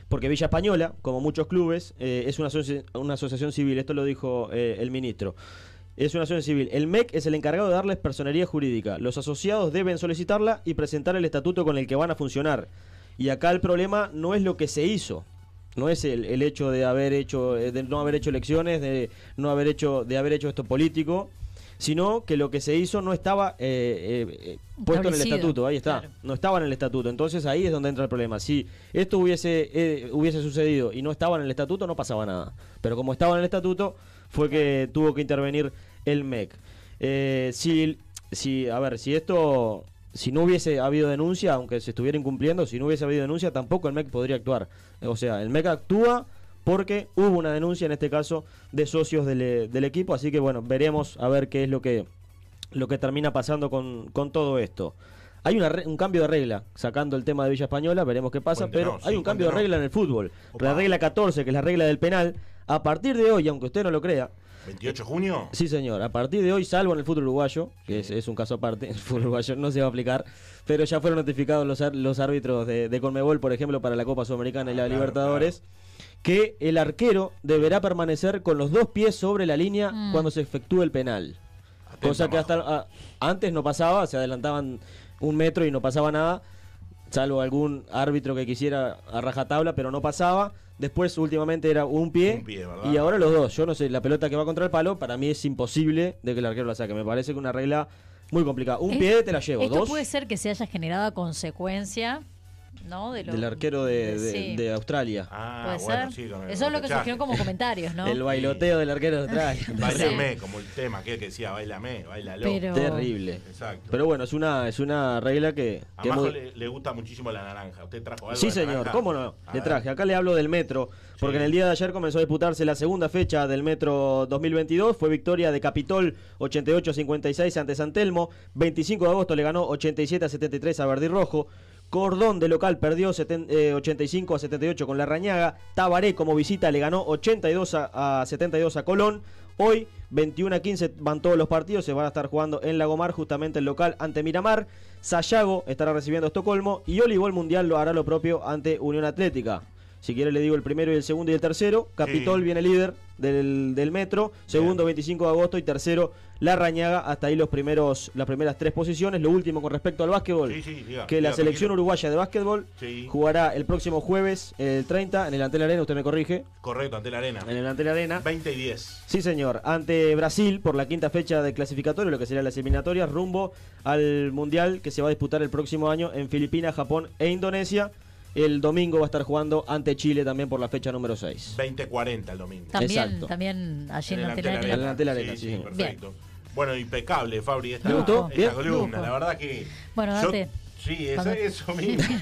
Porque Villa Española, como muchos clubes, eh, es una, asoci- una asociación civil. Esto lo dijo eh, el ministro. Es una asociación civil. El MEC es el encargado de darles personería jurídica. Los asociados deben solicitarla y presentar el estatuto con el que van a funcionar. Y acá el problema no es lo que se hizo. No es el, el hecho de haber hecho, eh, de no haber hecho elecciones, de no haber hecho, de haber hecho esto político, sino que lo que se hizo no estaba eh, eh, eh, puesto en el estatuto. Ahí está. claro. No estaba en el estatuto. Entonces ahí es donde entra el problema. Si esto hubiese, eh, hubiese sucedido y no estaba en el estatuto, no pasaba nada. Pero como estaba en el estatuto, fue que tuvo que intervenir el MEC. Eh, si, si, a ver, si esto, si no hubiese habido denuncia, aunque se estuviera incumpliendo, si no hubiese habido denuncia, tampoco el MEC podría actuar. O sea, el MEC actúa porque hubo una denuncia, en este caso, de socios del, eh, del equipo. Así que bueno, veremos a ver qué es lo que, lo que termina pasando con, con todo esto. Hay una un cambio de regla, sacando el tema de Villa Española, veremos qué pasa, Cuéntenos, pero hay sí, un cambio de regla en el fútbol. Opa. La regla 14, que es la regla del penal, a partir de hoy, aunque usted no lo crea, 28 de junio. Sí, señor. A partir de hoy, salvo en el fútbol uruguayo, que es, es un caso aparte, el fútbol uruguayo no se va a aplicar, pero ya fueron notificados los, los árbitros de, de Conmebol, por ejemplo, para la Copa Sudamericana y la Ah, claro, Libertadores, que el arquero deberá permanecer con los dos pies sobre la línea Mm. cuando se efectúe el penal. Cosa que hasta a- antes no pasaba, se adelantaban un metro y no pasaba nada, salvo algún árbitro que quisiera a rajatabla, pero no pasaba. Después, últimamente, era un pie, Un pie, ¿verdad? y ahora los dos. Yo no sé, la pelota que va contra el palo, para mí es imposible de que el arquero la saque. Me parece que una regla muy complicada. Un Es- pie te la llevo, Esto dos. puede ser que se haya generado a consecuencia ¿no? De lo- Del arquero de, de- Sí. de Australia. Ah, Puede bueno, ser. sí, con el Eso es lo que surgieron como comentarios, ¿no? El bailoteo del arquero de Australia. Bailame, como el tema aquel que decía, bailame, bailalo. Pero- Terrible. Exacto. Pero bueno, es una, es una regla que... A que muy- le, le gusta muchísimo la naranja. ¿Usted trajo algo Sí, de señor, naranja? cómo no, A le ver. traje. Acá le hablo del Metro, porque en el día de ayer comenzó a disputarse la segunda fecha del Metro 2022. Fue victoria de Capitol 88-56 ante San Telmo. 25 de agosto le ganó 87-73 a Verdi Rojo. Cordón de local perdió seten- eh, 85 a 78 con la Rañaga. Tabaré como visita le ganó 82 a, a 72 a Colón. Hoy 21 a 15 van todos los partidos, se van a estar jugando en Lagomar, justamente el local ante Miramar. Sayago estará recibiendo Estocolmo y Olivol Mundial lo hará lo propio ante Unión Atlética. Si quiere le digo el primero y el segundo y el tercero. Capitol Sí. viene líder del, del metro, segundo 25 de agosto y tercero La Rañaga. Hasta ahí los primeros, las primeras tres posiciones. Lo último con respecto al básquetbol, Sí, sí, diga, que diga, la selección tranquilo. uruguaya de básquetbol jugará el próximo jueves, el 30, en el Antel Arena, usted me corrige. Correcto, ante la arena. En el Antel Arena. 20 y 10. Sí, señor. Ante Brasil por la quinta fecha de clasificatorio, lo que sería las eliminatorias, rumbo al Mundial que se va a disputar el próximo año en Filipinas, Japón e Indonesia. El domingo va a estar jugando ante Chile también por la fecha número 6. 20-40 el domingo. También, Exacto. también allí en En. Antel En el Antel Arena, Sí, sí, sí, señor. perfecto. Bueno, impecable, Fabri, esta, esta Bien. columna. Lujo. La verdad que. Bueno, yo- date. Sí, eso, Cuando- eso mismo.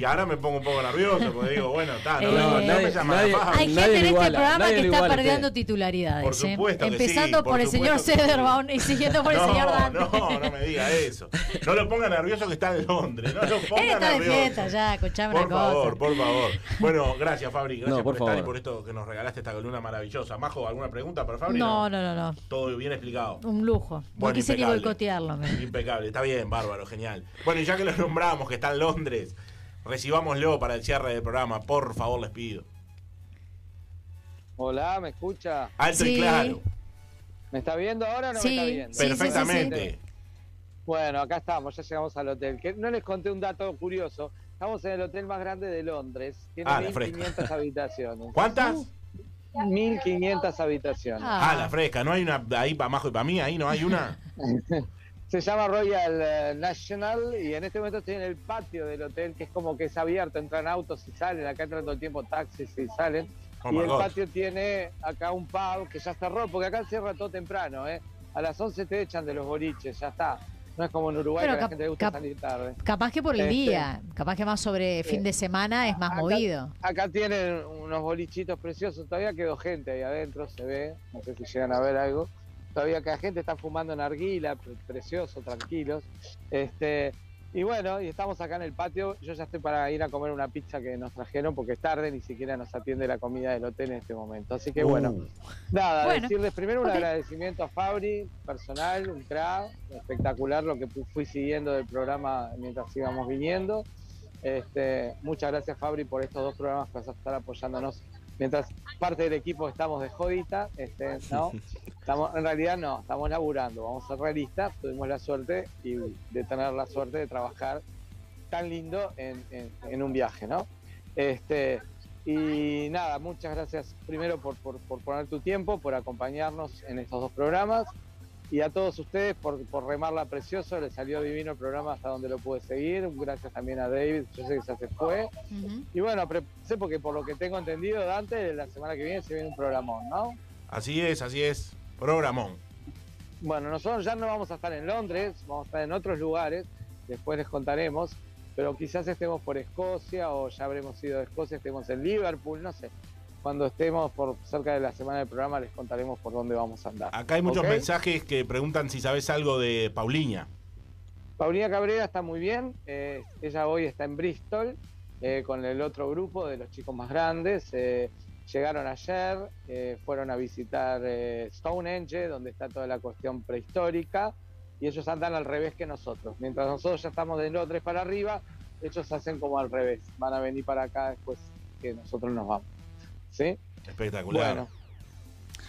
y ahora me pongo un poco nervioso porque digo, bueno, está, no, Eh, me- no nadie- me llama nadie- la. Hay gente en este programa que está perdiendo usted. titularidades. Por ¿eh? supuesto que sí, Empezando por por el señor que. Cederbaum y siguiendo por el no, señor Dante. no, no me diga eso. No lo ponga nervioso que está en Londres. No lo Él ponga está de nervioso. fiesta ya, escuchame Por una cosa. favor, por favor. Bueno, gracias Fabri, gracias No, por, por estar y por esto que nos regalaste esta columna maravillosa. Majo, ¿alguna pregunta para Fabri? No, no, no, no. Todo bien explicado. Un lujo. No Bueno, quise ni boicotearlo. Impecable, está bien, bárbaro, genial. Bueno, y ya que lo nombramos, que está en Londres, recibámoslo para el cierre del programa, por favor, les pido. Hola, ¿me escucha? Alto y claro, ¿Me está viendo ahora o no Sí, me está viendo? sí, perfectamente. Bueno, acá estamos, ya llegamos al hotel. Que no les conté un dato curioso. Estamos en el hotel más grande de Londres. Tiene Ah, la fresca. 1.500 habitaciones. ¿Cuántas? 1.500 habitaciones. Ah. Ah, la fresca, ¿no hay una ahí para Majo y para mí? ¿Ahí no hay una? Se llama Royal eh, National y en este momento estoy en el patio del hotel, que es como que es abierto, entran autos y salen, acá entran todo el tiempo taxis y salen. Oh, y el God. patio tiene acá un pub que ya cerró, porque acá cierra todo temprano, ¿eh? A las 11 te echan de los boliches, ya está. No es como en Uruguay Pero que a la gente le gusta salir tarde. Capaz que por el Este, día, capaz que más sobre fin de semana es más acá- movido. Acá tienen unos bolichitos preciosos, todavía quedó gente ahí adentro, se ve, no sé si llegan a ver algo. Todavía que la gente está fumando en argila, pre- precioso, tranquilos. Este, y bueno, y estamos acá en el patio. Yo ya estoy para ir a comer una pizza que nos trajeron porque es tarde, ni siquiera nos atiende la comida del hotel en este momento. Así que bueno, Uh, nada, Bueno, decirles primero un agradecimiento a Fabri, personal, un crack, espectacular lo que fu- fui siguiendo del programa mientras íbamos viniendo. Este, muchas gracias Fabri por estos dos programas que vas a estar apoyándonos mientras parte del equipo estamos de jodita, este, ¿no? Estamos, en realidad no, estamos laburando, vamos a ser realistas, tuvimos la suerte y de tener la suerte de trabajar tan lindo en, en- en un viaje, ¿no? Este, y nada, muchas gracias primero por, por, por poner tu tiempo, por acompañarnos en estos dos programas y a todos ustedes por, por remarla precioso, le salió divino el programa hasta donde lo pude seguir, gracias también a David, yo sé que ya se fue, y bueno, sé porque por lo que tengo entendido, Dante, la semana que viene se viene un programón, ¿no? Así es, así es. Programón. Bueno, nosotros ya no vamos a estar en Londres, vamos a estar en otros lugares, después les contaremos, pero quizás estemos por Escocia o ya habremos ido de Escocia, estemos en Liverpool, no sé. Cuando estemos por cerca de la semana del programa les contaremos por dónde vamos a andar. Acá hay muchos mensajes que preguntan si sabes algo de Pauliña. Paulina Cabrera está muy bien, eh, ella hoy está en Bristol eh, con el otro grupo de los chicos más grandes. eh, llegaron ayer, fueron a visitar eh, Stonehenge, donde está toda la cuestión prehistórica, y ellos andan al revés que nosotros. Mientras nosotros ya estamos de Londres para arriba, ellos hacen como al revés, van a venir para acá después que nosotros nos vamos. ¿Sí? Espectacular. Bueno.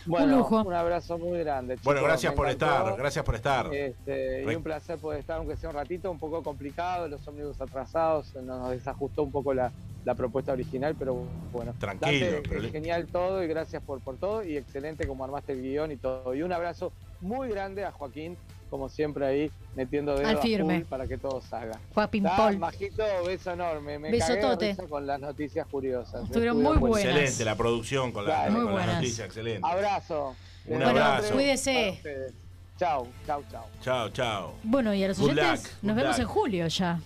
Un Bueno, lujo. un abrazo muy grande. Bueno, gracias me por encantó. estar, gracias por estar. Este, y un placer poder estar, aunque sea un ratito, un poco complicado, los ómnibus atrasados, nos desajustó un poco la, la propuesta original, pero bueno. Tranquilo, pero genial todo y gracias por, por todo y excelente como armaste el guion y todo. Y un abrazo muy grande a Joaquín, como siempre ahí metiendo dedo Al a firme. full para que todo salga. Juan Pimpol. Ah, Majito, beso enorme. Me cagué Besotote. risa con las noticias curiosas. Estuvieron muy buenas. Excelente la producción con, la, Claro. con las noticias, excelente. Abrazo. Un Desde abrazo. Cuídese. Chau, chau, chau. Chao, chao. Bueno, y a los Good oyentes luck, nos good vemos luck. en julio ya.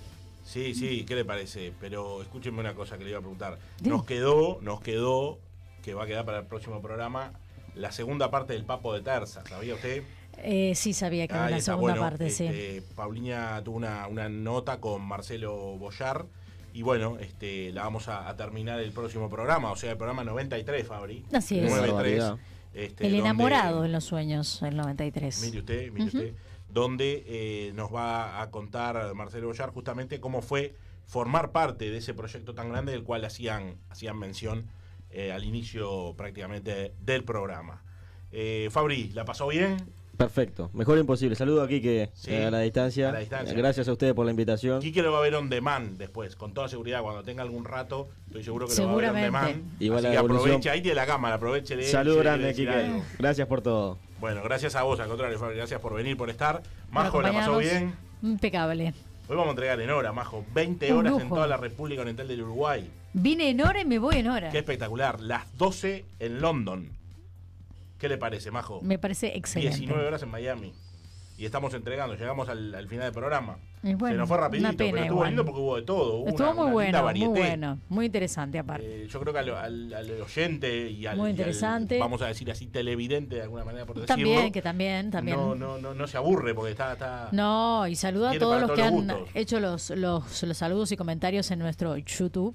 Sí, sí, ¿qué le parece? Pero escúchenme una cosa que le iba a preguntar. Dime. Nos quedó, nos quedó, que va a quedar para el próximo programa, la segunda parte del Papo de Terza, ¿sabía usted? Eh, sí, sabía que era Ahí la está, segunda bueno, parte, sí. este, Pauliña tuvo una, una nota con Marcelo Boyar y bueno, este, la vamos a, a terminar el próximo programa, o sea, el programa 93, Fabri. Así es. 93. Barbaridad. este, El donde- enamorado en los sueños, el 93. Mire usted, mire usted, donde eh, nos va a contar Marcelo Boyar justamente cómo fue formar parte de ese proyecto tan grande del cual hacían, hacían mención eh, al inicio prácticamente del programa. Eh, Fabri, ¿la pasó bien? Perfecto, mejor imposible. Saludo aquí que Sí, a la distancia. a la distancia. Gracias a ustedes por la invitación. Quique lo va a ver on demand después, con toda seguridad, cuando tenga algún rato, estoy seguro que lo va a ver on demand. Igual Así que aproveche, ahí tiene la cámara, aproveche de Salud grande, decir Quique. algo. Gracias por todo. Bueno, gracias a vos, al contrario, gracias por venir, por estar. Majo, ¿la pasó bien? Impecable. Hoy vamos a entregar en hora, Majo. 20 Un horas en toda la República Oriental del Uruguay. Vine en hora y me voy en hora. Qué espectacular. Las 12 en London. ¿Qué le parece, Majo? Me parece excelente. 19 horas en Miami. Y estamos entregando, llegamos al, al final del programa. Bueno, Se nos fue rapidito, pero estuvo igual. lindo porque hubo de todo. Hubo Estuvo una- muy una bueno, muy bueno. Muy interesante aparte. Eh, yo creo que al, al- al oyente y al, Muy y interesante. vamos a decir así, televidente de alguna manera por decirlo. también, que también, también. No, no, no, no se aburre porque está... está No, y saludo a todos los que todos han los hecho los, los, los saludos y comentarios en nuestro YouTube.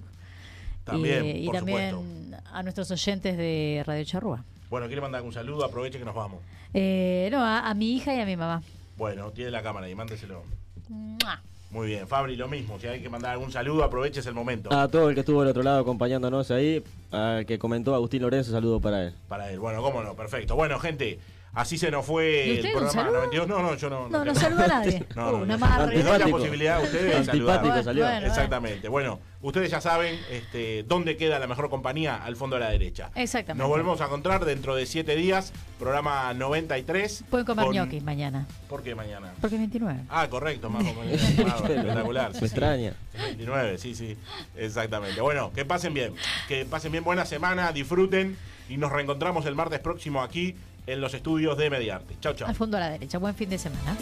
También, y, también supuesto. a nuestros oyentes de Radio Charrúa. Bueno, quiere mandar un saludo, aproveche que nos vamos. Eh, no, a, a mi hija y a mi mamá. Bueno, tiene la cámara y mándeselo. ¡Mua! Muy bien, Fabri, lo mismo. Si hay que mandar algún saludo, aproveche el momento. A todo el que estuvo del otro lado acompañándonos ahí, al que comentó Agustín Lorenzo, saludo para él. Para él. Bueno, cómo no, perfecto. Bueno, gente, así se nos fue ¿Y el programa saludo? 92. No, no, yo no. No, no tengo- saluda a nadie. No, no, una no. la posibilidad ustedes de Antipático saludar. salió. Bueno, Exactamente. Bueno, ustedes ya saben este, dónde queda la mejor compañía al fondo de la derecha. Exactamente. Nos volvemos a encontrar dentro de siete días, programa 93. Pueden comer con- ñoquis mañana. ¿Por qué mañana? Porque es 29. Ah, correcto, más espectacular. sí, Me sí. extraña. El 29, sí, sí, exactamente. Bueno, que pasen bien, que pasen bien, buena semana, disfruten y nos reencontramos el martes próximo aquí en los estudios de Mediarte. Chau, chau. Al fondo a la derecha. Buen fin de semana.